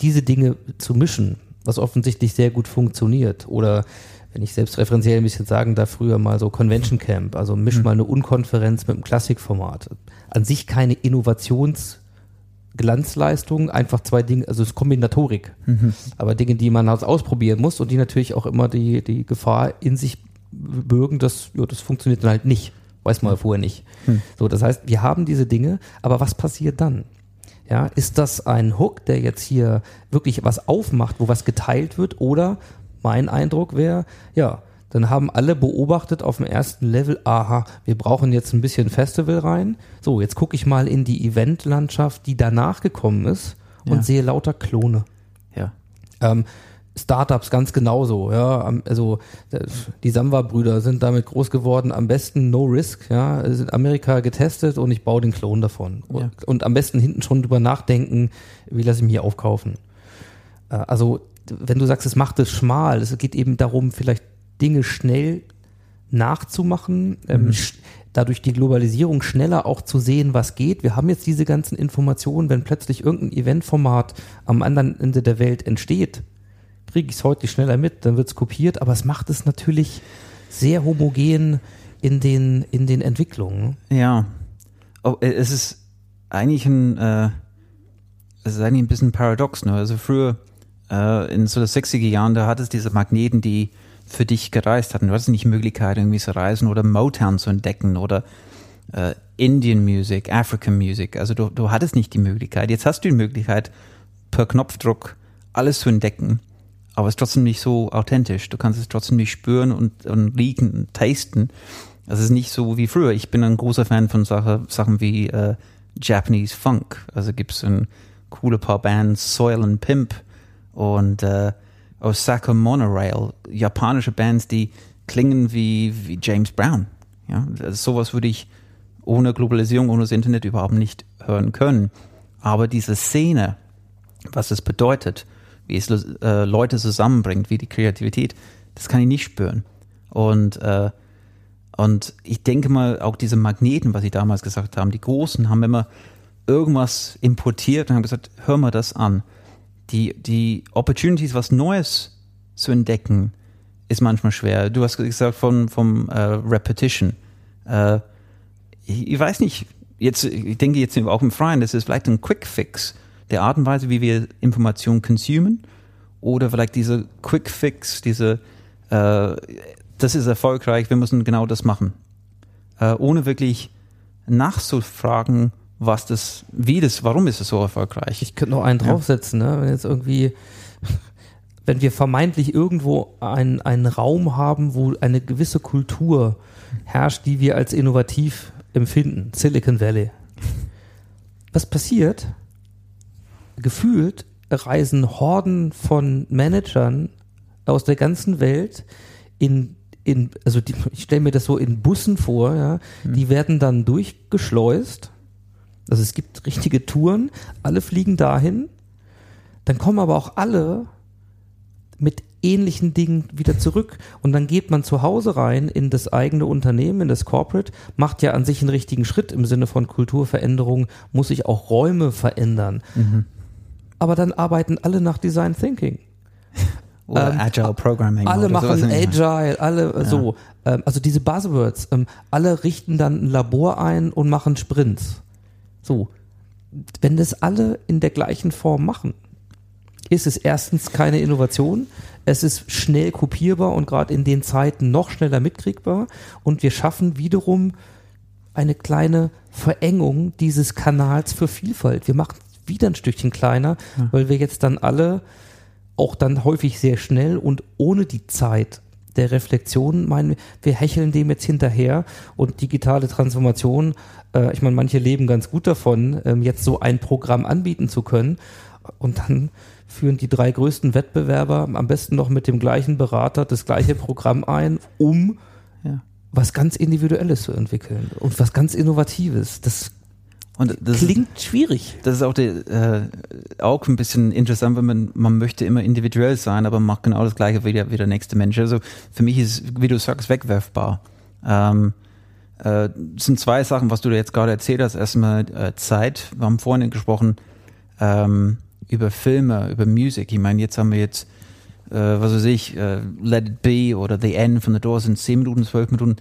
diese Dinge zu mischen, was offensichtlich sehr gut funktioniert, oder wenn ich selbst referenziell ein bisschen sagen darf, früher mal so Convention Camp, also misch mal eine Unkonferenz mit einem Klassikformat. An sich keine Innovationsglanzleistung, einfach zwei Dinge, also es ist Kombinatorik, aber Dinge, die man halt ausprobieren muss und die natürlich auch immer die, die Gefahr in sich bürgen, dass ja, das funktioniert dann halt nicht. Weiß man vorher nicht. So, das heißt, wir haben diese Dinge, aber was passiert dann? Ja, ist das ein Hook, der jetzt hier wirklich was aufmacht, wo was geteilt wird? Oder mein Eindruck wäre, ja, dann haben alle beobachtet auf dem ersten Level, aha, wir brauchen jetzt ein bisschen Festival rein. So, jetzt gucke ich mal in die Eventlandschaft, die danach gekommen ist und Ja. sehe lauter Klone. Ja. Ähm, Startups ganz genauso, ja. Also die Samba-Brüder sind damit groß geworden. Am besten No Risk, ja. Ist in Amerika getestet und ich baue den Klon davon. Ja. Und, und am besten hinten schon drüber nachdenken, wie lasse ich mich hier aufkaufen. Äh, Also wenn du sagst, es macht es schmal, es geht eben darum, vielleicht Dinge schnell nachzumachen, ähm, sch- dadurch die Globalisierung schneller auch zu sehen, was geht. Wir haben jetzt diese ganzen Informationen, wenn plötzlich irgendein Eventformat am anderen Ende der Welt entsteht, kriege ich es heute schneller mit, dann wird es kopiert, aber es macht es natürlich sehr homogen in den, in den Entwicklungen. Ja. Oh, äh, es ist eigentlich ein, äh, es ist eigentlich ein bisschen paradox, ne? Also früher, äh, in so den 60er Jahren, da hattest diese Magneten, die für dich gereist hatten. Du hattest nicht die Möglichkeit, irgendwie zu reisen oder Motown zu entdecken oder äh, Indian Music, African Music. Also du, du hattest nicht die Möglichkeit. Jetzt hast du die Möglichkeit, per Knopfdruck alles zu entdecken, aber es ist trotzdem nicht so authentisch. Du kannst es trotzdem nicht spüren und, und riechen und tasten. Es ist nicht so wie früher. Ich bin ein großer Fan von Sache, Sachen wie äh, Japanese Funk. Also gibt es ein coole paar Bands, Soil and Pimp und äh, Osaka Monorail, japanische Bands, die klingen wie, wie James Brown. Ja, also sowas würde ich ohne Globalisierung, ohne das Internet überhaupt nicht hören können. Aber diese Szene, was es bedeutet, wie es äh, Leute zusammenbringt, wie die Kreativität, das kann ich nicht spüren. Und, äh, und ich denke mal, auch diese Magneten, was Sie damals gesagt haben, die Großen haben immer irgendwas importiert und haben gesagt, hör mal das an. Die, die Opportunities, was Neues zu entdecken, ist manchmal schwer. Du hast gesagt von, vom äh, Repetition. Äh, ich, ich weiß nicht, jetzt, ich denke jetzt auch im Freien, das ist vielleicht ein Quick Fix der Art und Weise, wie wir Informationen consumen oder vielleicht diese Quick Fix, diese, äh, das ist erfolgreich, wir müssen genau das machen. Äh, ohne wirklich nachzufragen, was das, wie das, warum ist es so erfolgreich? Ich könnte noch einen draufsetzen, ne? wenn jetzt irgendwie, wenn wir vermeintlich irgendwo einen, einen Raum haben, wo eine gewisse Kultur herrscht, die wir als innovativ empfinden, Silicon Valley. Was passiert? Gefühlt reisen Horden von Managern aus der ganzen Welt in, in also die, ich stelle mir das so in Bussen vor, ja, die werden dann durchgeschleust. Also es gibt richtige Touren, alle fliegen dahin, dann kommen aber auch alle mit ähnlichen Dingen wieder zurück und dann geht man zu Hause rein in das eigene Unternehmen, in das Corporate, macht ja an sich einen richtigen Schritt im Sinne von Kulturveränderung, muss sich auch Räume verändern. Aber dann arbeiten alle nach Design Thinking. [laughs] Oder ähm, Agile Programming. Alle machen. Agile, alle äh, so. Ähm, also diese Buzzwords, ähm, alle richten dann ein Labor ein und machen Sprints. So. Wenn das alle in der gleichen Form machen, ist es erstens keine Innovation, es ist schnell kopierbar und gerade in den Zeiten noch schneller mitkriegbar und wir schaffen wiederum eine kleine Verengung dieses Kanals für Vielfalt. Wir machen wieder ein Stückchen kleiner, weil wir jetzt dann alle auch dann häufig sehr schnell und ohne die Zeit der Reflexion meinen, wir hecheln dem jetzt hinterher und digitale Transformation, äh, ich meine, manche leben ganz gut davon, ähm, jetzt so ein Programm anbieten zu können und dann führen die drei größten Wettbewerber am besten noch mit dem gleichen Berater das gleiche Programm ein, um Ja. was ganz Individuelles zu entwickeln und was ganz Innovatives. Das Und das ist, Klingt schwierig. das ist auch, die, äh, auch ein bisschen interessant, wenn man, man möchte immer individuell sein, aber macht genau das Gleiche wie der, wie der nächste Mensch. Also für mich ist, wie du sagst, wegwerfbar. Ähm, äh, sind zwei Sachen, was du jetzt gerade erzählt hast. Erstmal äh, Zeit. Wir haben vorhin gesprochen ähm, über Filme, über Musik. Ich meine, jetzt haben wir jetzt, äh, was weiß ich, äh, Let It Be oder The End von The Doors sind 10 Minuten, 12 Minuten.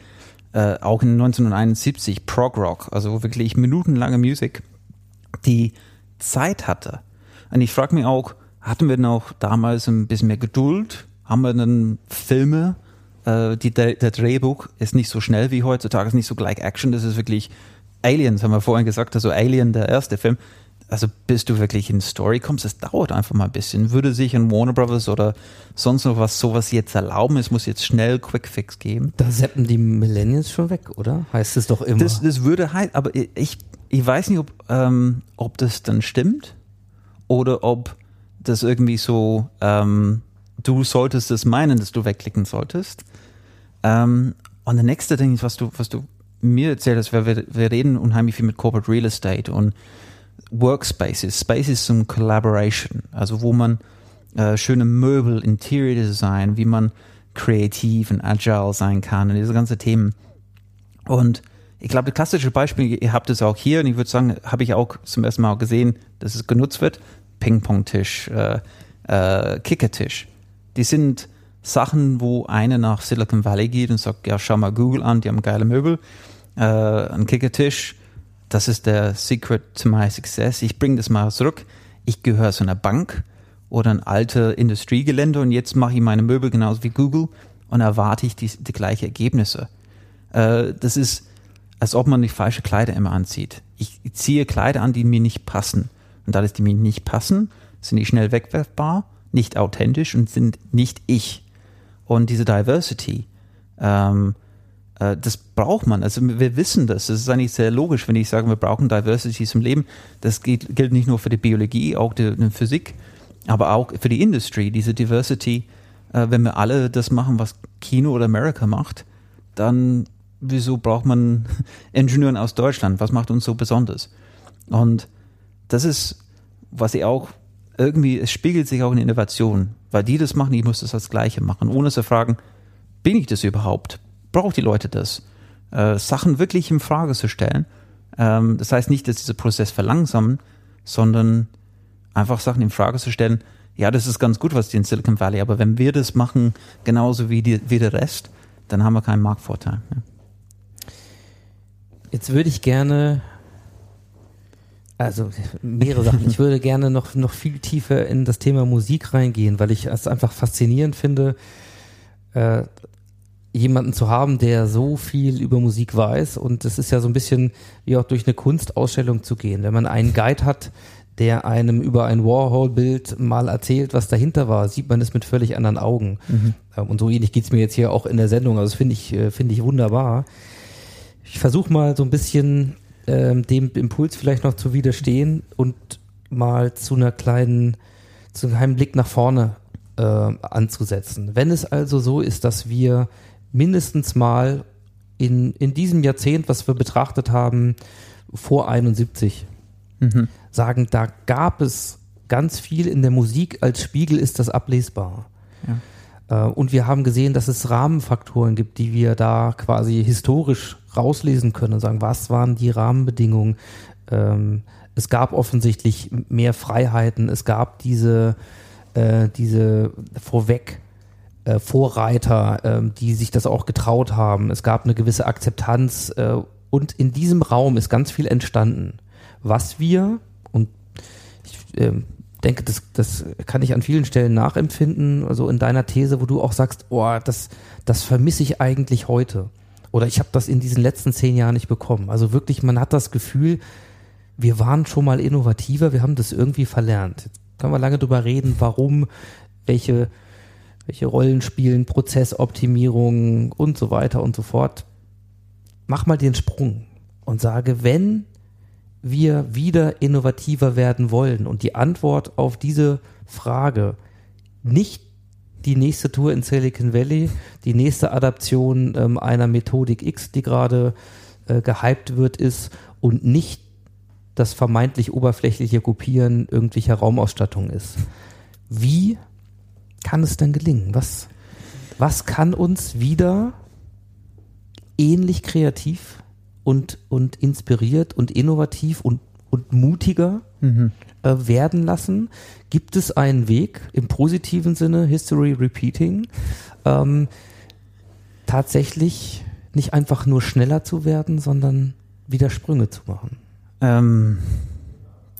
Äh, auch in 1971 Prog Rock, also wirklich minutenlange Musik, die Zeit hatte. Und ich frage mich auch, hatten wir noch damals ein bisschen mehr Geduld? Haben wir dann Filme? Äh, die, der, der Drehbuch ist nicht so schnell wie heutzutage, ist nicht so gleich Action, das ist wirklich Aliens, haben wir vorhin gesagt, also Alien, der erste Film. Also bis du wirklich in Story kommst, das dauert einfach mal ein bisschen. Würde sich ein Warner Brothers oder sonst noch was sowas jetzt erlauben, es muss jetzt schnell Quick Fix geben. Da seppen die Millennials schon weg, oder? Heißt es doch immer. Das, das würde halt, aber ich, ich weiß nicht, ob, ähm, ob das dann stimmt oder ob das irgendwie so, ähm, du solltest es meinen, dass du wegklicken solltest. Ähm, und der nächste Ding ist, was du, was du mir erzählt hast, wir, wir reden unheimlich viel mit Corporate Real Estate und Workspaces. Spaces zum Collaboration, also wo man äh, schöne Möbel, Interior Design, wie man kreativ und agile sein kann und diese ganzen Themen. Und ich glaube, das klassische Beispiel, ihr habt es auch hier und ich würde sagen, habe ich auch zum ersten Mal gesehen, dass es genutzt wird. Ping-Pong-Tisch, äh, äh, Kickertisch. Die sind Sachen, wo einer nach Silicon Valley geht und sagt, ja, schau mal Google an, die haben geile Möbel, äh, ein Kickertisch, das ist der Secret to my success. Ich bringe das mal zurück. Ich gehöre zu einer Bank oder ein alter Industriegelände und jetzt mache ich meine Möbel genauso wie Google und erwarte ich die, die gleichen Ergebnisse. Äh, das ist, als ob man die falsche Kleider immer anzieht. Ich ziehe Kleider an, die mir nicht passen. Und dadurch, die mir nicht passen, sind die schnell wegwerfbar, nicht authentisch und sind nicht ich. Und diese Diversity, ähm, äh, das braucht man. Also wir wissen das. Das ist eigentlich sehr logisch, wenn ich sage, wir brauchen Diversity zum Leben. Das gilt, gilt nicht nur für die Biologie, auch die, die Physik, aber auch für die Industrie. Diese Diversity, äh, wenn wir alle das machen, was Kino oder America macht, dann wieso braucht man [laughs] Ingenieuren aus Deutschland? Was macht uns so besonders? Und das ist, was ich auch irgendwie, es spiegelt sich auch in Innovation, weil die das machen, ich muss das als Gleiche machen, ohne zu fragen, bin ich das überhaupt? Braucht die Leute das? Äh, Sachen wirklich in Frage zu stellen. Ähm, das heißt nicht, dass dieser Prozess verlangsamen, sondern einfach Sachen in Frage zu stellen. Ja, das ist ganz gut, was die in Silicon Valley, aber wenn wir das machen, genauso wie, die, wie der Rest, dann haben wir keinen Marktvorteil. Ja. Jetzt würde ich gerne, also mehrere Sachen. Ich würde gerne noch, noch viel tiefer in das Thema Musik reingehen, weil ich es einfach faszinierend finde, äh, jemanden zu haben, der so viel über Musik weiß. Und es ist ja so ein bisschen wie auch durch eine Kunstausstellung zu gehen. Wenn man einen Guide hat, der einem über ein Warhol-Bild mal erzählt, was dahinter war, sieht man es mit völlig anderen Augen. Ähm, Und so ähnlich geht's mir jetzt hier auch in der Sendung. Also das finde ich, äh, finde ich wunderbar. Ich versuche mal so ein bisschen ähm, dem Impuls vielleicht noch zu widerstehen und mal zu einer kleinen, zu einem kleinen Blick nach vorne äh, anzusetzen. Wenn es also so ist, dass wir mindestens mal in, in diesem Jahrzehnt, was wir betrachtet haben, vor 71, sagen, da gab es ganz viel in der Musik, als Spiegel ist das ablesbar. Äh, Und wir haben gesehen, dass es Rahmenfaktoren gibt, die wir da quasi historisch rauslesen können und sagen, was waren die Rahmenbedingungen? Ähm, es gab offensichtlich mehr Freiheiten, es gab diese, äh, diese vorweg äh, Vorreiter, ähm, die sich das auch getraut haben. Es gab eine gewisse Akzeptanz äh, und in diesem Raum ist ganz viel entstanden, was wir und ich ähm, denke, das, das kann ich an vielen Stellen nachempfinden, also in deiner These, wo du auch sagst, oh, das, das vermisse ich eigentlich heute. Oder ich habe das in diesen letzten zehn Jahren nicht bekommen. Also wirklich, man hat das Gefühl, wir waren schon mal innovativer, wir haben das irgendwie verlernt. Jetzt können wir lange drüber reden, warum, welche, welche Rollen spielen, Prozessoptimierung und so weiter und so fort. Mach mal den Sprung und sage, wenn wir wieder innovativer werden wollen und die Antwort auf diese Frage nicht die nächste Tour in Silicon Valley, die nächste Adaption ähm, einer Methodik X, die gerade äh, gehypt wird, ist und nicht das vermeintlich oberflächliche Kopieren irgendwelcher Raumausstattung ist. Wie kann es denn gelingen? Was, was kann uns wieder ähnlich kreativ und, und inspiriert und innovativ und, und mutiger äh, werden lassen? Gibt es einen Weg im positiven Sinne, History Repeating, ähm, tatsächlich nicht einfach nur schneller zu werden, sondern wieder Sprünge zu machen? Ähm,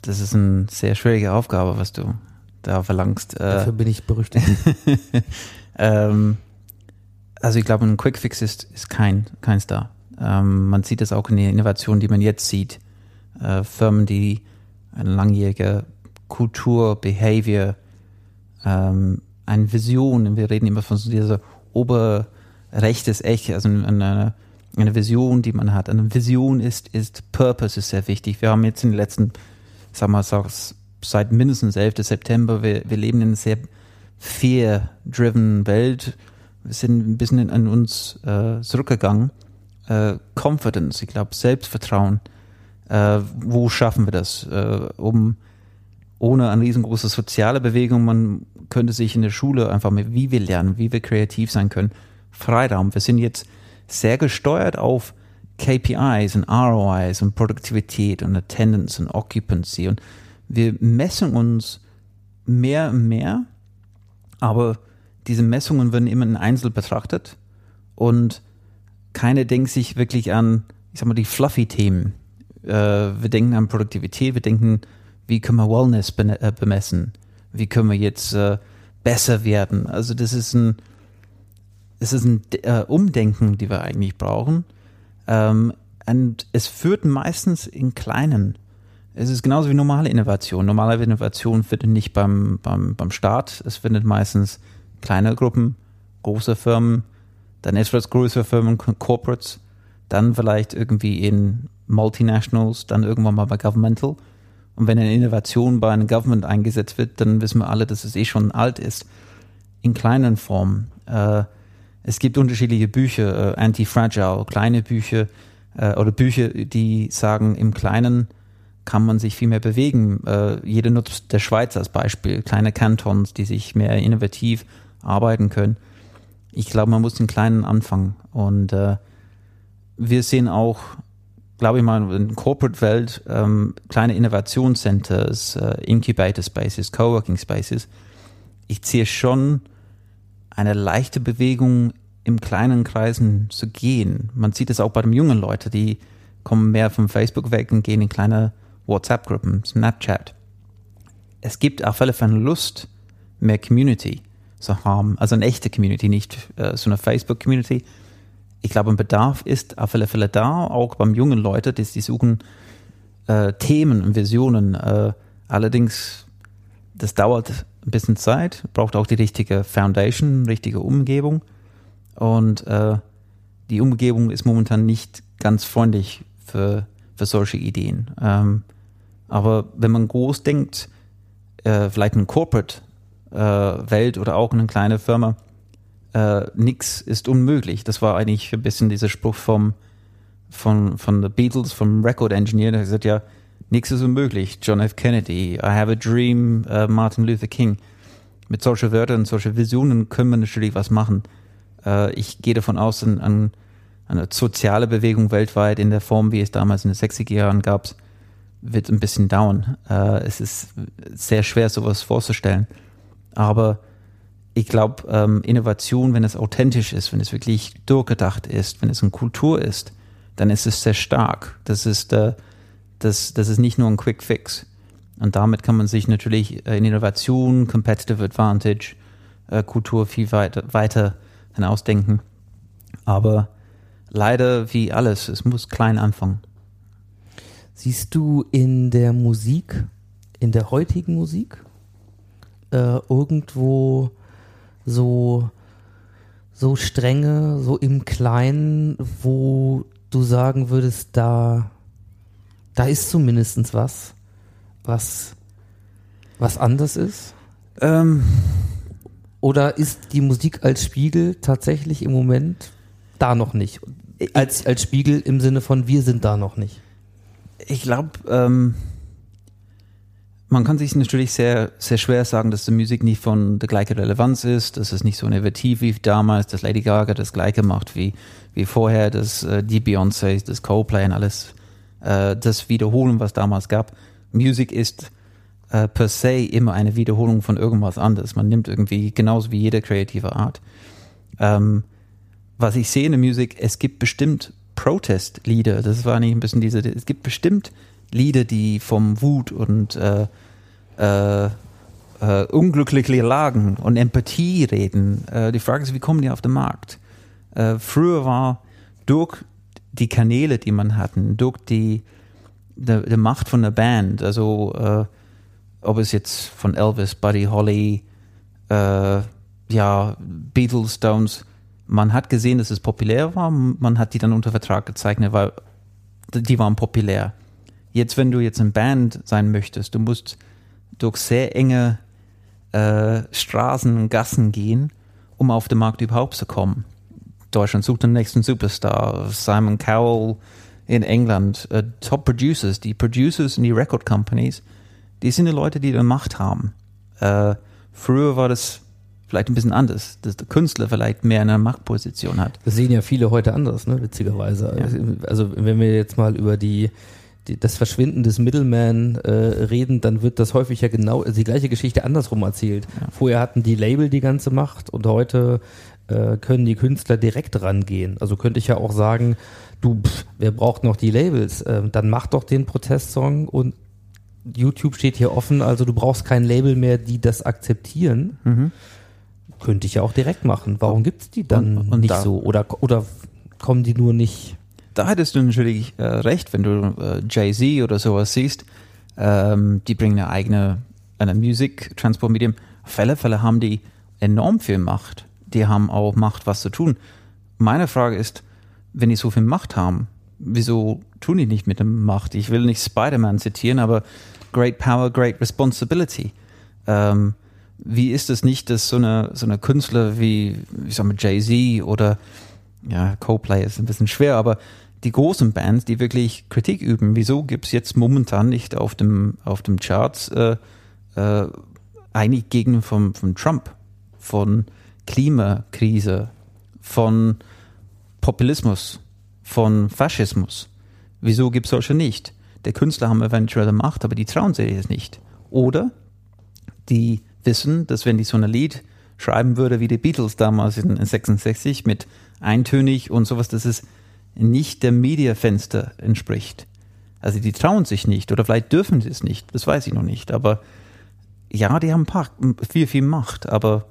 das ist eine sehr schwierige Aufgabe, was du da verlangst. Äh, Dafür bin ich berüchtigt. [laughs] ähm, also ich glaube, ein Quickfix ist, ist kein, keins da. Ähm, man sieht es auch in den Innovationen, die man jetzt sieht. Äh, Firmen, die eine langjährige Kultur, Behavior, ähm, eine Vision, wir reden immer von so dieser oberrechtes Echt, also eine, eine Vision, die man hat. Eine Vision ist, ist Purpose ist sehr wichtig. Wir haben jetzt in den letzten, sag mal, sag's, seit mindestens 11. September, wir, wir leben in einer sehr fear-driven Welt. Wir sind ein bisschen an uns äh, zurückgegangen. Äh, Confidence, ich glaube, Selbstvertrauen. Äh, wo schaffen wir das? Äh, um ohne eine riesengroße soziale Bewegung, man könnte sich in der Schule einfach mit, wie wir lernen, wie wir kreativ sein können, Freiraum. Wir sind jetzt sehr gesteuert auf KPIs und ROIs und Produktivität und Attendance und Occupancy und wir messen uns mehr und mehr, aber diese Messungen werden immer in Einzel betrachtet und keiner denkt sich wirklich an, ich sag mal, die fluffy Themen. Äh, wir denken an Produktivität, wir denken, wie können wir Wellness bene- äh, bemessen? Wie können wir jetzt äh, besser werden? Also das ist ein, es ist ein äh, Umdenken, die wir eigentlich brauchen. Ähm, und es führt meistens in kleinen. Es ist genauso wie normale Innovation. Normale Innovation findet nicht beim, beim, beim Staat. Es findet meistens kleine Gruppen, große Firmen, dann etwas größere Firmen, Corporates, dann vielleicht irgendwie in Multinationals, dann irgendwann mal bei Governmental. Und wenn eine Innovation bei einem Government eingesetzt wird, dann wissen wir alle, dass es eh schon alt ist. In kleinen Formen. Äh, es gibt unterschiedliche Bücher, äh, Anti-Fragile, kleine Bücher äh, oder Bücher, die sagen, im Kleinen kann man sich viel mehr bewegen. Äh, jeder nutzt der Schweiz als Beispiel, kleine Kantons, die sich mehr innovativ arbeiten können. Ich glaube, man muss im Kleinen anfangen. Und äh, wir sehen auch, glaube ich mal, in der Corporate-Welt ähm, kleine Innovationscenters, äh, Incubator Spaces, Coworking Spaces. Ich sehe schon eine leichte Bewegung im kleinen Kreisen zu gehen. Man sieht es auch bei den jungen Leuten, die kommen mehr von Facebook weg und gehen in kleine WhatsApp-Gruppen, Snapchat. Es gibt auf alle Fälle Lust, mehr Community zu haben. Also eine echte Community, nicht äh, so eine Facebook-Community. Ich glaube, ein Bedarf ist auf alle Fälle da, auch beim jungen Leute, die, die suchen äh, Themen und Visionen. Äh, allerdings, das dauert ein bisschen Zeit, braucht auch die richtige Foundation, richtige Umgebung. Und äh, die Umgebung ist momentan nicht ganz freundlich für, für solche Ideen. Ähm, aber wenn man groß denkt, äh, vielleicht eine Corporate-Welt oder auch eine kleine Firma, äh, nix ist unmöglich. Das war eigentlich ein bisschen dieser Spruch vom, von, von The Beatles, vom Record Engineer, der gesagt, ja, nix ist unmöglich. John F. Kennedy, I have a dream, äh, Martin Luther King. Mit solchen Wörtern, solchen Visionen können wir natürlich was machen. Äh, ich gehe davon aus, an, an eine soziale Bewegung weltweit in der Form, wie es damals in den 60er Jahren gab, wird ein bisschen dauern. Äh, es ist sehr schwer, sowas vorzustellen. Aber ich glaube, ähm, Innovation, wenn es authentisch ist, wenn es wirklich durchgedacht ist, wenn es eine Kultur ist, dann ist es sehr stark. Das ist, äh, das, das ist nicht nur ein Quick Fix. Und damit kann man sich natürlich äh, in Innovation, Competitive Advantage, äh, Kultur viel weiter, weiter hinausdenken. Aber leider wie alles, es muss klein anfangen. Siehst du in der Musik, in der heutigen Musik, äh, irgendwo so, so Stränge, so im Kleinen, wo du sagen würdest, da, da ist zumindest was, was, was anders ist? Ähm, Oder ist die Musik als Spiegel tatsächlich im Moment da noch nicht? Als, als Spiegel im Sinne von wir sind da noch nicht. Ich glaube, ähm, man kann sich natürlich sehr, sehr schwer sagen, dass die Musik nicht von der gleichen Relevanz ist, dass es nicht so innovativ wie damals, dass Lady Gaga das gleiche macht wie, wie vorher, dass äh, die Beyoncé, das Coldplay und alles, äh, das wiederholen, was damals gab. Musik ist äh, per se immer eine Wiederholung von irgendwas anderes. Man nimmt irgendwie genauso wie jede kreative Art. Ähm, was ich sehe in der Musik, es gibt bestimmt Protest-Lieder. Das war nicht ein bisschen diese, es gibt bestimmt Lieder, die vom Wut und äh, äh, äh, unglückliche Lagen und Empathie reden. Äh, die Frage ist, wie kommen die auf den Markt? Äh, früher war durch die Kanäle, die man hatten, durch die, die, die Macht von der Band, also äh, ob es jetzt von Elvis, Buddy Holly, äh, ja, Beatles, Stones, man hat gesehen, dass es populär war, man hat die dann unter Vertrag gezeichnet, weil die waren populär. Jetzt, wenn du jetzt in Band sein möchtest, du musst durch sehr enge äh, Straßen und Gassen gehen, um auf den Markt überhaupt zu kommen. Deutschland sucht den nächsten Superstar, Simon Cowell in England, äh, Top Producers, die Producers und die Record Companies, die sind die Leute, die die Macht haben. Äh, früher war das vielleicht ein bisschen anders, dass der Künstler vielleicht mehr eine Machtposition hat. Das sehen ja viele heute anders, ne, witzigerweise. Also wenn wir jetzt mal über die, die das Verschwinden des Middleman äh, reden, dann wird das häufig ja genau also die gleiche Geschichte andersrum erzählt. Vorher hatten die Label die ganze Macht und heute äh, können die Künstler direkt rangehen. Also könnte ich ja auch sagen, du, pff, wer braucht noch die Labels? Ähm, dann mach doch den Protestsong und YouTube steht hier offen, also du brauchst kein Label mehr, die das akzeptieren. Könnte ich ja auch direkt machen. Warum gibt's die dann Und- und nicht da- so? Oder, oder kommen die nur nicht? da hättest du natürlich äh, recht, wenn du äh, Jay-Z oder sowas siehst. Ähm, die bringen eine eigene eine Musik-Transportmedium. Auf alle Fälle haben die enorm viel Macht. Die haben auch Macht, was zu tun. Meine Frage ist, wenn die so viel Macht haben, wieso tun die nicht mit der Macht? Ich will nicht Spider-Man zitieren, aber great power, great responsibility. Ähm, wie ist es nicht, dass so eine, so eine Künstler wie, ich sag mal, Jay-Z oder ja, Coldplay ist ein bisschen schwer, aber die großen Bands, die wirklich Kritik üben, wieso gibt's jetzt momentan nicht auf dem, auf dem Charts äh, äh, eigentlich Gegner von, von Trump, von Klimakrise, von Populismus, von Faschismus? Wieso gibt's solche nicht? Der Künstler haben eventuelle Macht, aber die trauen sich es nicht. Oder die wissen, dass wenn die so ein Lied schreiben würde wie die Beatles damals in, in 66 mit eintönig und sowas, dass es nicht dem Mediafenster entspricht. Also die trauen sich nicht oder vielleicht dürfen sie es nicht, das weiß ich noch nicht. Aber ja, die haben paar, viel, viel Macht, aber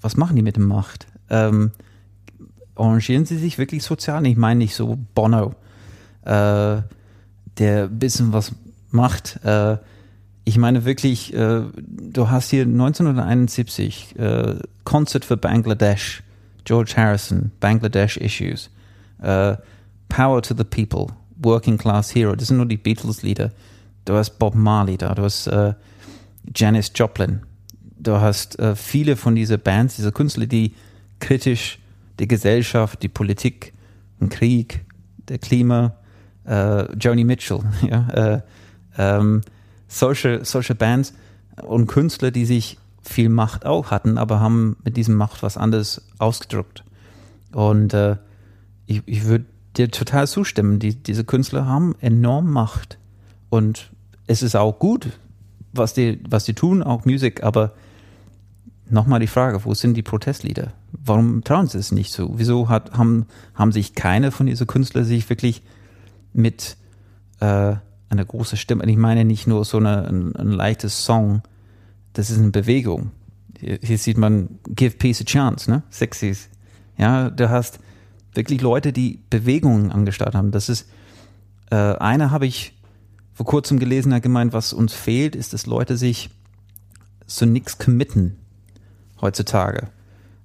was machen die mit der Macht? Ähm, arrangieren sie sich wirklich sozial? Ich meine nicht so Bono, äh, der ein bisschen was macht. Äh, ich meine wirklich, äh, du hast hier 1971 äh, Concert für Bangladesch, George Harrison, Bangladesh Issues, äh, Power to the People, Working Class Hero, das sind nur die Beatles-Lieder. Du hast Bob Marley da, du hast äh, Janis Joplin, du hast äh, viele von diesen Bands, diese Künstler, die kritisch die Gesellschaft, die Politik, den Krieg, der Klima, äh, Joni Mitchell, [laughs] ja, äh, ähm, solche, solche Bands und Künstler, die sich viel Macht auch hatten, aber haben mit diesem Macht was anderes ausgedrückt. Und äh, ich, ich würde dir total zustimmen. Die, diese Künstler haben enorm Macht. Und es ist auch gut, was die, was die tun, auch Musik, aber nochmal die Frage, wo sind die Protestlieder? Warum trauen sie es nicht so? Wieso hat, haben, haben sich keine von diesen Künstlern sich wirklich mit äh, einer großen Stimme, und ich meine nicht nur so eine, ein, ein leichtes Song, das ist eine Bewegung. Hier, hier sieht man Give Peace a Chance, ne? Sexys. Ja, du hast wirklich Leute, die Bewegungen angestartet haben. Das ist, äh, einer habe ich vor kurzem gelesen, hat gemeint, was uns fehlt, ist, dass Leute sich so nix committen heutzutage.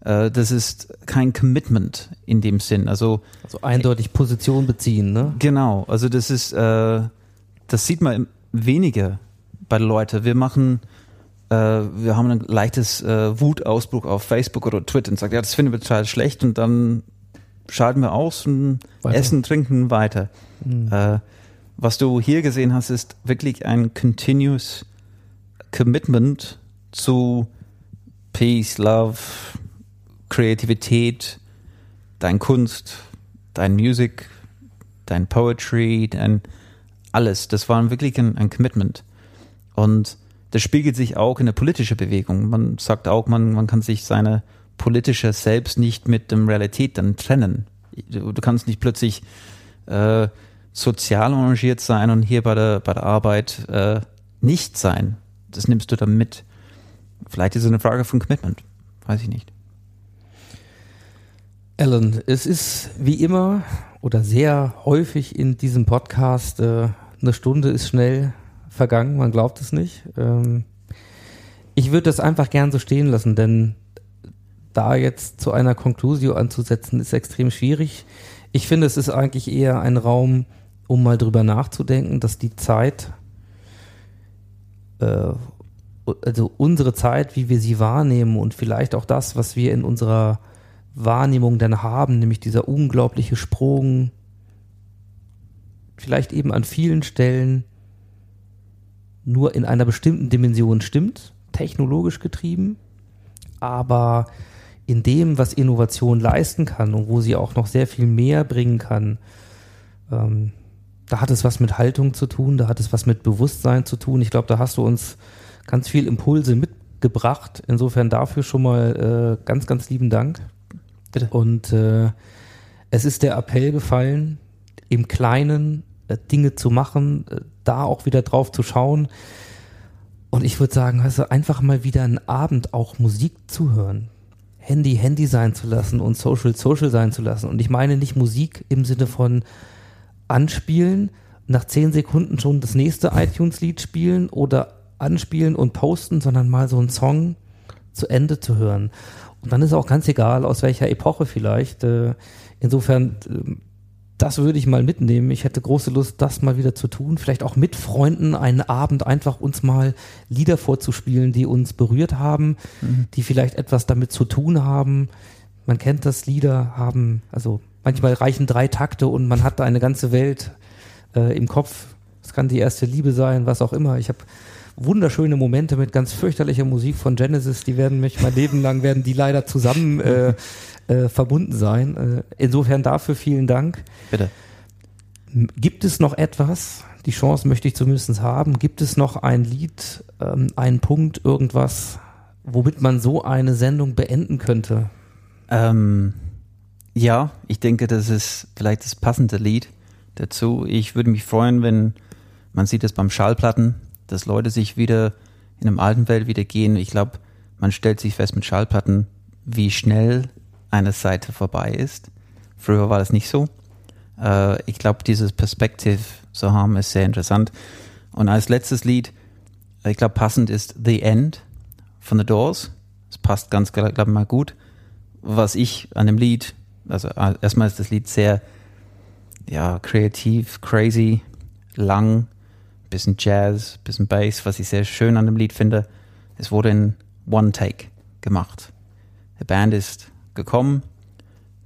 Äh, das ist kein Commitment in dem Sinn. Also Also eindeutig Position beziehen, ne? Genau, also das ist, äh, das sieht man weniger bei den Leuten. Wir machen, äh, wir haben ein leichtes äh, Wutausbruch auf Facebook oder Twitter und sagen, ja, das finden wir total schlecht und dann schalten wir aus und Weiter. essen, trinken weiter. Äh, was du hier gesehen hast, ist wirklich ein continuous Commitment zu Peace, Love, Kreativität, dein Kunst, dein Music, dein Poetry, dein alles. Das war wirklich ein, ein Commitment. Und das spiegelt sich auch in der politischen Bewegung. Man sagt auch, man, man kann sich seine politische Selbst nicht mit dem Realität dann trennen. Du, du kannst nicht plötzlich äh, sozial engagiert sein und hier bei der, bei der Arbeit äh, nicht sein. Das nimmst du dann mit. Vielleicht ist es eine Frage von Commitment. Weiß ich nicht. Alan, es ist wie immer oder sehr häufig in diesem Podcast, äh, eine Stunde ist schnell vergangen, man glaubt es nicht. Ähm, ich würde das einfach gern so stehen lassen, denn da jetzt zu einer Conclusio anzusetzen, ist extrem schwierig. Ich finde, es ist eigentlich eher ein Raum, um mal drüber nachzudenken, dass die Zeit, äh, also unsere Zeit, wie wir sie wahrnehmen und vielleicht auch das, was wir in unserer Wahrnehmung dann haben, nämlich dieser unglaubliche Sprung, vielleicht eben an vielen Stellen nur in einer bestimmten Dimension stimmt, technologisch getrieben, aber in dem, was Innovation leisten kann und wo sie auch noch sehr viel mehr bringen kann, ähm, da hat es was mit Haltung zu tun, da hat es was mit Bewusstsein zu tun. Ich glaube, da hast du uns ganz viel Impulse mitgebracht. Insofern dafür schon mal äh, ganz, ganz lieben Dank. Bitte. Und äh, es ist der Appell gefallen, im Kleinen Dinge zu machen, äh, da auch wieder drauf zu schauen. Und ich würde sagen, weißt du, einfach mal wieder einen Abend auch Musik zu hören. Handy Handy sein zu lassen und Social Social sein zu lassen. Und ich meine nicht Musik im Sinne von anspielen, nach zehn Sekunden schon das nächste iTunes-Lied spielen oder anspielen und posten, sondern mal so einen Song zu Ende zu hören. Und dann ist auch ganz egal, aus welcher Epoche vielleicht. Äh, Insofern, äh, das würde ich mal mitnehmen. Ich hätte große Lust, das mal wieder zu tun. Vielleicht auch mit Freunden einen Abend einfach uns mal Lieder vorzuspielen, die uns berührt haben, die vielleicht etwas damit zu tun haben. Man kennt das, Lieder haben, also manchmal reichen drei Takte und man hat da eine ganze Welt äh, im Kopf. Es kann die erste Liebe sein, was auch immer. Ich habe wunderschöne Momente mit ganz fürchterlicher Musik von Genesis, die werden mich mein Leben lang, werden die leider zusammen äh, [laughs] äh, verbunden sein. Äh, insofern dafür vielen Dank. Bitte. Gibt es noch etwas? Die Chance möchte ich zumindest haben. Gibt es noch ein Lied, ähm, einen Punkt, irgendwas, womit man so eine Sendung beenden könnte? Ähm, ja, ich denke, das ist vielleicht das passende Lied dazu. Ich würde mich freuen, wenn man sieht es beim Schallplatten, dass Leute sich wieder in einem alten Welt wieder gehen. Ich glaube, man stellt sich fest mit Schallplatten, wie schnell eine Seite vorbei ist. Früher war das nicht so. Äh, ich glaube, dieses Perspektiv zu haben, ist sehr interessant. Und als letztes Lied, ich glaube, passend ist The End von The Doors. Es passt ganz, glaube ich, mal gut. Was ich an dem Lied, also äh, erstmal ist das Lied sehr, ja, kreativ, crazy, lang, bisschen Jazz, bisschen Bass. Was ich sehr schön an dem Lied finde, es wurde in One Take gemacht. Die Band ist gekommen,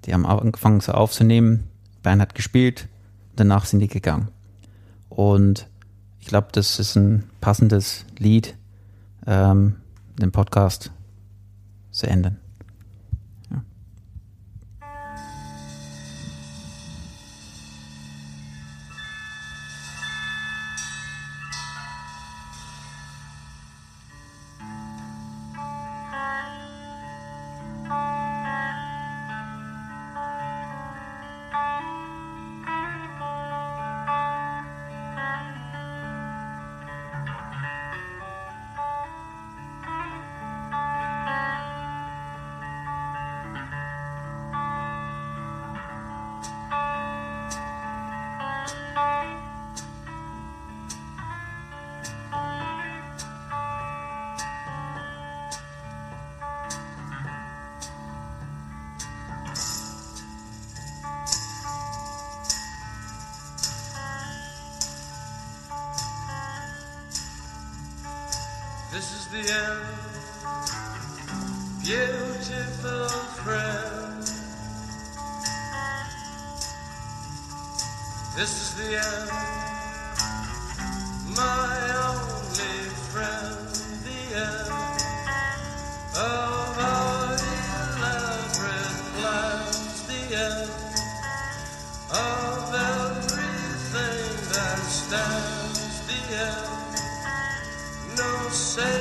die haben angefangen so aufzunehmen, Band hat gespielt, danach sind die gegangen. Und ich glaube, das ist ein passendes Lied, ähm, den Podcast zu enden. say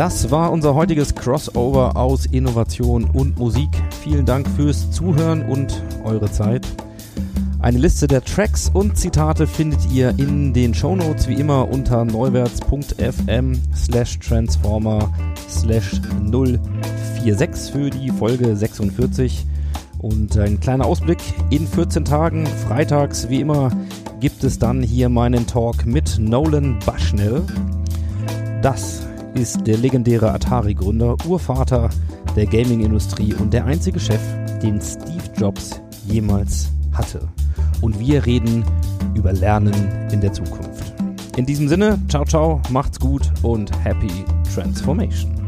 das war unser heutiges Crossover aus Innovation und Musik. Vielen Dank fürs Zuhören und eure Zeit. Eine Liste der Tracks und Zitate findet ihr in den Shownotes wie immer unter neuwärts.fm slash transformer slash 046 für die Folge 46. Und ein kleiner Ausblick, in 14 Tagen, freitags wie immer, gibt es dann hier meinen Talk mit Nolan Bushnell. Das ist der legendäre Atari-Gründer, Urvater der Gaming-Industrie und der einzige Chef, den Steve Jobs jemals hatte. Und wir reden über Lernen in der Zukunft. In diesem Sinne, ciao, ciao, macht's gut und happy transformation.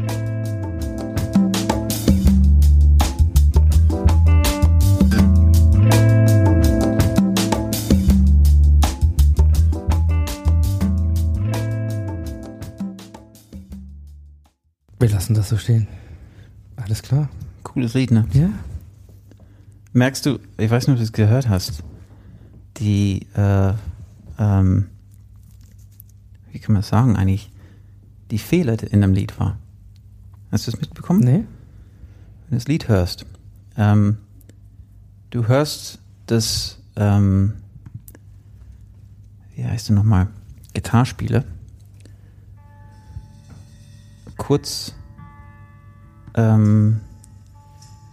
Wir lassen das so stehen. Alles klar? Cooles Lied, ne? Ja. Merkst du, ich weiß nicht, ob du es gehört hast, die, äh, ähm, wie kann man das sagen eigentlich, die Fehler in dem Lied war. Hast du es mitbekommen? Nee? Wenn du das Lied hörst, ähm, du hörst das, ähm, wie heißt du nochmal, Gitarrspieler, kurz ähm,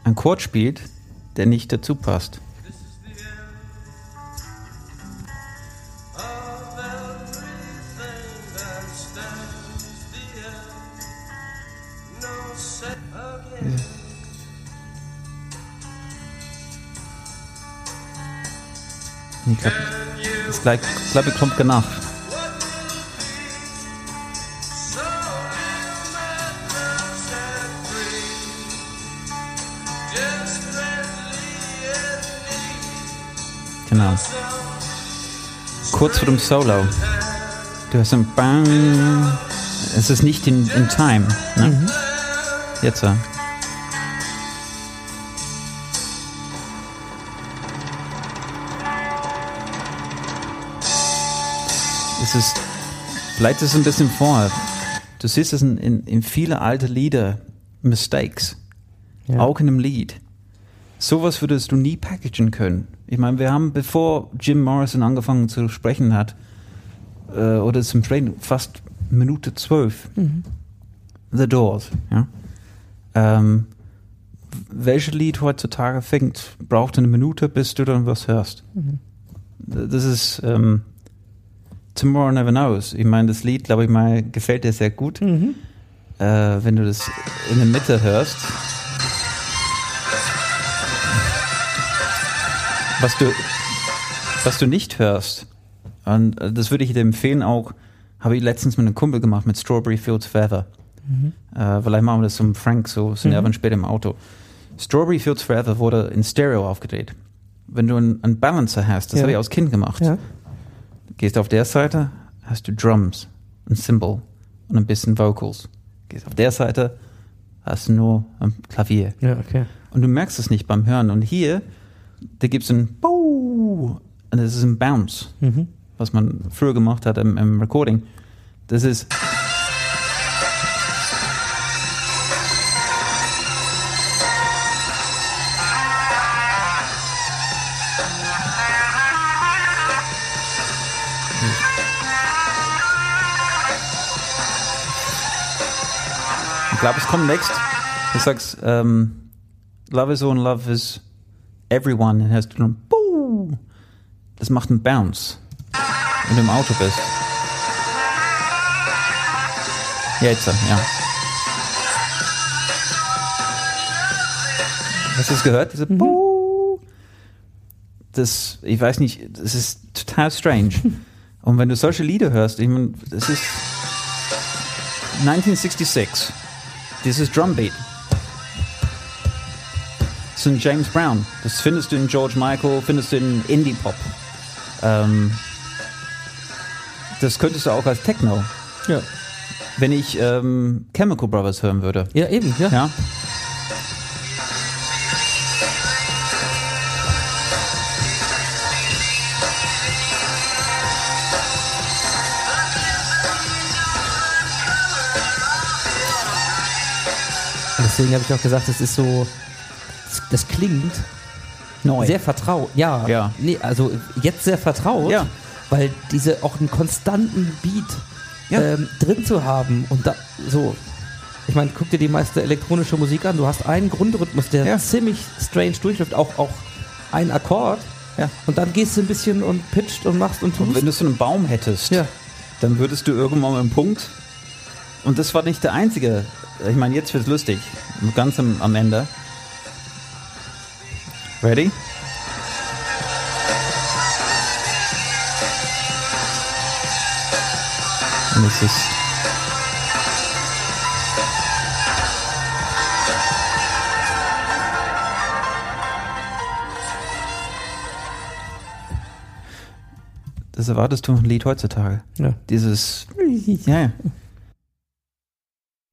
ein Chord spielt, der nicht dazu passt. Ich glaube, das ich kommt danach. Genau. Kurz vor dem Solo. Du hast ein Bang. Es ist nicht in, in Time. Ne? Jetzt. ja. Es ist. Vielleicht ist es ein bisschen vor. Du siehst es in, in, in viele alte Lieder. Mistakes. Ja. Auch in einem Lied. Sowas würdest du nie packagen können. Ich meine, wir haben, bevor Jim Morrison angefangen zu sprechen hat, äh, oder zum Sprechen, fast Minute zwölf. The Doors, ja. Ähm, welches Lied heutzutage fängt, braucht eine Minute, bis du dann was hörst. Das ist ähm, Tomorrow Never Knows. Ich meine, das Lied, glaube ich mal, gefällt dir sehr gut. Äh, wenn du das in der Mitte hörst. Was du, was du nicht hörst, und äh, das würde ich dir empfehlen auch, habe ich letztens mit einem Kumpel gemacht, mit Strawberry Fields Forever. Äh, vielleicht machen wir das zum Frank, so sind wir später im Auto. Strawberry Fields Forever wurde in Stereo aufgedreht. Wenn du einen, einen Balancer hast, das Ja. habe ich als Kind gemacht, Ja. gehst auf der Seite, hast du Drums, ein Cymbal und ein bisschen Vocals. Gehst auf der Seite, hast du nur ein Klavier. Ja, okay. Und du merkst es nicht beim Hören. Und hier, da gibt es ein und das ist ein Bounce, was man früher gemacht hat im, im Recording. Das ist. Ich glaube, es kommt next. Du sagst, ähm, Love is all and love is everyone. Hast du dann, Buh. Das macht einen Bounce, wenn du im Auto bist. Jetzt, ja. Hast du es gehört? Diese Buh. das, ich weiß nicht, das ist total strange. [laughs] Und wenn du solche Lieder hörst, ich meine, das ist 1966. Dieses Drumbeat. Das ist ein James Brown. Das findest du in George Michael, findest du in Indie Pop. Ähm, das könntest du auch als Techno. Ja. Wenn ich ähm, Chemical Brothers hören würde. Ja, eben, ja. Ja. Deswegen habe ich auch gesagt, es ist so, das, klingt Neu. sehr vertraut. Ja, Ja. Nee, also jetzt sehr vertraut, Ja. weil diese auch einen konstanten Beat Ja. ähm, drin zu haben und da so. Ich meine, guck dir die meiste elektronische Musik an. Du hast einen Grundrhythmus, der Ja. ziemlich strange durchläuft, auch auch ein Akkord. Ja. Und dann gehst du ein bisschen und pitcht und machst und Und tust. wenn du so einen Baum hättest, Ja. dann würdest du irgendwann mal einen Punkt. Und das war nicht der einzige. Ich meine, jetzt wird's lustig. Ganz am, am Ende. Ready? Und es ist. Das erwartest du ein Lied heutzutage. Ja. Dieses. Ja, ja.